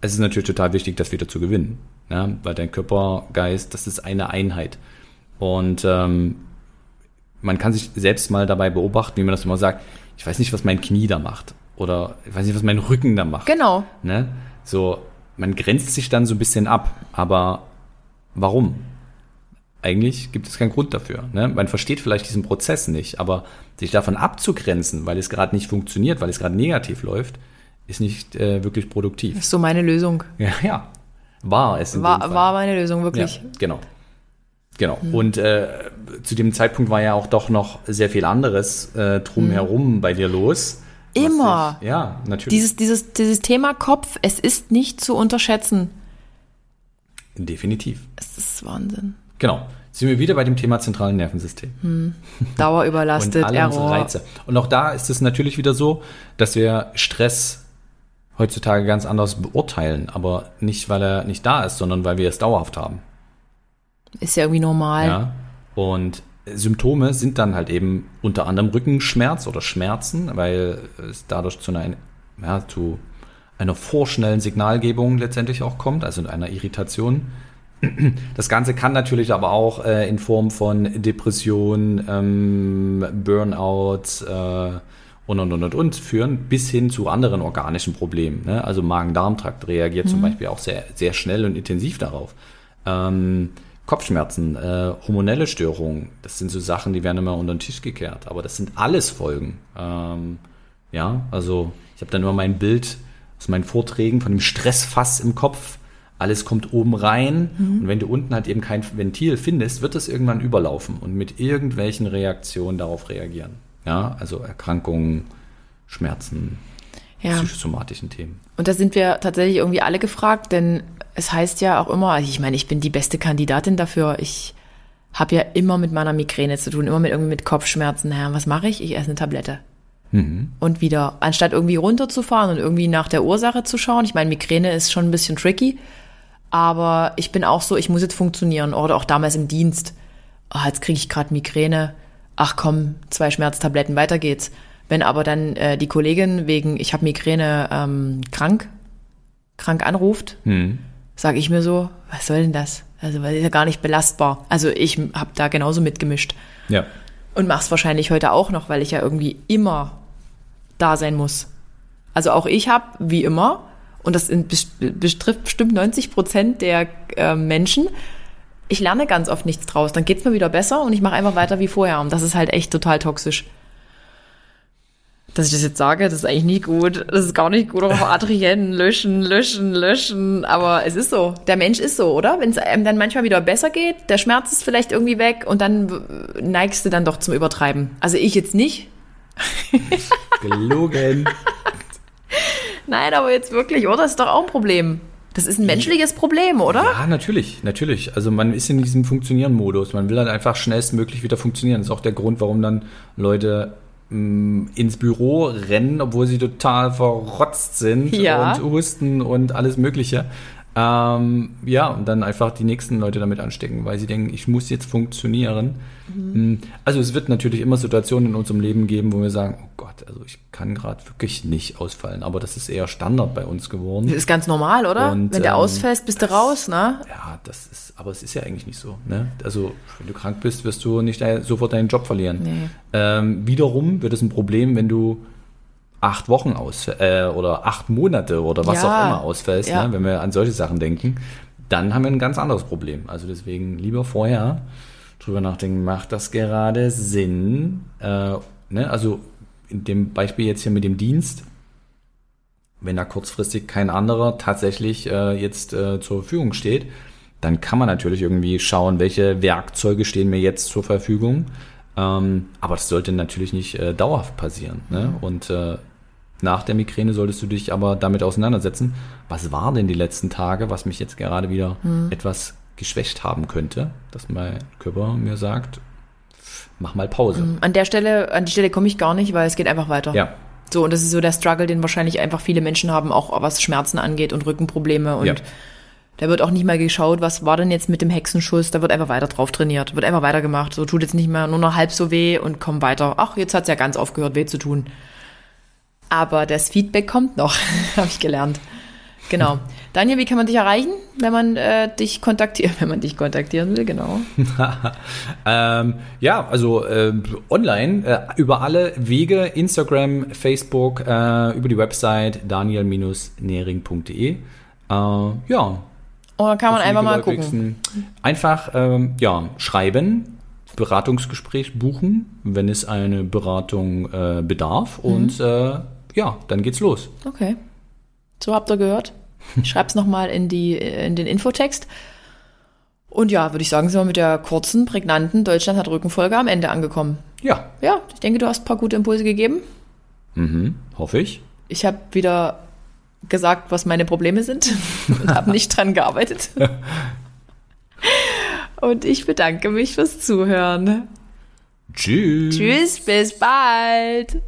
Speaker 1: Es ist natürlich total wichtig, das wieder zu gewinnen. Ja? Weil dein Körper, Geist, das ist eine Einheit. Und ähm, man kann sich selbst mal dabei beobachten, wie man das immer sagt, ich weiß nicht, was mein Knie da macht. Oder ich weiß nicht, was mein Rücken da macht.
Speaker 2: genau.
Speaker 1: Ne? So, man grenzt sich dann so ein bisschen ab. Aber warum? Eigentlich gibt es keinen Grund dafür. Ne? Man versteht vielleicht diesen Prozess nicht, aber sich davon abzugrenzen, weil es gerade nicht funktioniert, weil es gerade negativ läuft, ist nicht äh, wirklich produktiv.
Speaker 2: Das ist so meine Lösung.
Speaker 1: Ja, ja. war es in
Speaker 2: War,
Speaker 1: dem Fall.
Speaker 2: war meine Lösung, wirklich.
Speaker 1: Ja, genau. Genau. Und äh, zu dem Zeitpunkt war ja auch doch noch sehr viel anderes äh, drumherum bei dir los.
Speaker 2: Immer.
Speaker 1: Ich, ja, natürlich.
Speaker 2: Dieses, dieses, dieses Thema Kopf, es ist nicht zu unterschätzen.
Speaker 1: Definitiv.
Speaker 2: Es ist Wahnsinn.
Speaker 1: Genau. Sind wir wieder bei dem Thema zentralen Nervensystem.
Speaker 2: Dauerüberlastet,
Speaker 1: und alle
Speaker 2: Error.
Speaker 1: Reize. Und auch da ist es natürlich wieder so, dass wir Stress heutzutage ganz anders beurteilen, aber nicht, weil er nicht da ist, sondern weil wir es dauerhaft haben.
Speaker 2: Ist ja irgendwie normal.
Speaker 1: Ja. Und Symptome sind dann halt eben unter anderem Rückenschmerz oder Schmerzen, weil es dadurch zu einer, ja, zu einer vorschnellen Signalgebung letztendlich auch kommt, also einer Irritation. Das Ganze kann natürlich aber auch äh, in Form von Depression, ähm, Burnout äh, und, und, und, und, führen, bis hin zu anderen organischen Problemen. Ne? Also Magen-Darm-Trakt reagiert zum Beispiel auch sehr, sehr schnell und intensiv darauf. Ähm, Kopfschmerzen, äh, hormonelle Störungen, das sind so Sachen, die werden immer unter den Tisch gekehrt. Aber das sind alles Folgen. Ähm, ja, also ich habe dann immer mein Bild aus meinen Vorträgen von dem Stressfass im Kopf. Alles kommt oben rein und wenn du unten halt eben kein Ventil findest, wird es irgendwann überlaufen und mit irgendwelchen Reaktionen darauf reagieren. Ja, also Erkrankungen, Schmerzen,
Speaker 2: Ja.
Speaker 1: psychosomatischen Themen.
Speaker 2: Und da sind wir tatsächlich irgendwie alle gefragt, denn es heißt ja auch immer, also ich meine, ich bin die beste Kandidatin dafür. Ich habe ja immer mit meiner Migräne zu tun, immer mit irgendwie mit Kopfschmerzen. Ja, was mache ich? Ich esse eine Tablette. Und wieder, anstatt irgendwie runterzufahren und irgendwie nach der Ursache zu schauen. Ich meine, Migräne ist schon ein bisschen tricky, aber ich bin auch so, ich muss jetzt funktionieren. Oder auch damals im Dienst. Ah, jetzt kriege ich gerade Migräne. Ach komm, zwei Schmerztabletten, weiter geht's. Wenn aber dann äh, die Kollegin wegen, ich habe Migräne ähm, krank, krank anruft, sage ich mir so, was soll denn das? Also, weil ist ja gar nicht belastbar. Also ich habe da genauso mitgemischt.
Speaker 1: Ja.
Speaker 2: Und mach's wahrscheinlich heute auch noch, weil ich ja irgendwie immer da sein muss. Also auch ich habe, wie immer, und das betrifft bestimmt 90 Prozent der äh, Menschen, ich lerne ganz oft nichts draus. Dann geht's mir wieder besser und ich mache einfach weiter wie vorher. Und das ist halt echt total toxisch. Dass ich das jetzt sage, das ist eigentlich nicht gut. Das ist gar nicht gut. Auch Adrienne, löschen, löschen, löschen. Aber es ist so. Der Mensch ist so, oder? Wenn es einem dann manchmal wieder besser geht, der Schmerz ist vielleicht irgendwie weg und dann neigst du dann doch zum Übertreiben. Also ich jetzt nicht.
Speaker 1: Gelogen.
Speaker 2: Nein, aber jetzt wirklich, oder? Das ist doch auch ein Problem. Das ist ein menschliches Problem, oder?
Speaker 1: Ja, natürlich, natürlich. Also man ist in diesem Funktionieren-Modus. Man will dann einfach schnellstmöglich wieder funktionieren. Das ist auch der Grund, warum dann Leute mh, ins Büro rennen, obwohl sie total verrotzt sind
Speaker 2: Ja.
Speaker 1: und husten und alles Mögliche. Ähm, ja, und dann einfach die nächsten Leute damit anstecken, weil sie denken, ich muss jetzt funktionieren. Mhm. Also es wird natürlich immer Situationen in unserem Leben geben, wo wir sagen, oh Gott, also ich kann gerade wirklich nicht ausfallen. Aber das ist eher Standard bei uns geworden.
Speaker 2: Das ist ganz normal, oder?
Speaker 1: Und,
Speaker 2: Wenn du
Speaker 1: ähm,
Speaker 2: ausfällst, bist du raus, ne?
Speaker 1: Ja, das ist, aber es ist ja eigentlich nicht so. Ne? Also, wenn du krank bist, wirst du nicht sofort deinen Job verlieren.
Speaker 2: Nee.
Speaker 1: Ähm, wiederum wird es ein Problem, wenn du acht Wochen aus äh, oder acht Monate oder was
Speaker 2: Ja.
Speaker 1: auch immer ausfällst,
Speaker 2: Ja.
Speaker 1: ne? wenn wir an solche Sachen denken, dann haben wir ein ganz anderes Problem. Also deswegen lieber vorher drüber nachdenken, macht das gerade Sinn? Äh, ne? Also in dem Beispiel jetzt hier mit dem Dienst, wenn da kurzfristig kein anderer tatsächlich äh, jetzt äh, zur Verfügung steht, dann kann man natürlich irgendwie schauen, welche Werkzeuge stehen mir jetzt zur Verfügung. Ähm, aber das sollte natürlich nicht äh, dauerhaft passieren. Ne? Und äh, nach der Migräne solltest du dich aber damit auseinandersetzen, was war denn die letzten Tage, was mich jetzt gerade wieder etwas geschwächt haben könnte, dass mein Körper mir sagt, mach mal Pause.
Speaker 2: An der Stelle, an die Stelle komme ich gar nicht, weil es geht einfach weiter.
Speaker 1: Ja,
Speaker 2: So, und das ist so der Struggle, den wahrscheinlich einfach viele Menschen haben, auch was Schmerzen angeht und Rückenprobleme. Und
Speaker 1: Ja.
Speaker 2: da wird auch nicht mal geschaut, was war denn jetzt mit dem Hexenschuss. Da wird einfach weiter drauf trainiert, wird einfach weitergemacht. So tut jetzt nicht mehr nur noch halb so weh und komm weiter. Ach, jetzt hat's ja ganz aufgehört, weh zu tun. Aber das Feedback kommt noch, habe ich gelernt. Genau. Daniel, wie kann man dich erreichen, wenn man äh, dich kontaktiert, wenn man dich kontaktieren will, genau.
Speaker 1: Ähm, ja, also äh, online äh, über alle Wege, Instagram, Facebook, äh, über die Website daniel-nering.de. Äh, ja,
Speaker 2: Und dann kann man einfach mal gucken.
Speaker 1: Einfach ähm, ja, schreiben, Beratungsgespräch buchen, wenn es eine Beratung äh, bedarf.
Speaker 2: Mhm.
Speaker 1: Und ja, dann geht's los.
Speaker 2: Okay. So habt ihr gehört. Ich schreib's nochmal in, die, in den Infotext. Und ja, würde ich sagen, sind wir mit der kurzen, prägnanten Deutschland hat Rückenfolge am Ende angekommen.
Speaker 1: Ja.
Speaker 2: Ja, ich denke, du hast ein paar gute Impulse gegeben.
Speaker 1: Mhm, hoffe ich.
Speaker 2: Ich habe wieder gesagt, was meine Probleme sind und habe nicht dran gearbeitet. und ich bedanke mich fürs Zuhören.
Speaker 1: Tschüss.
Speaker 2: Tschüss, bis bald.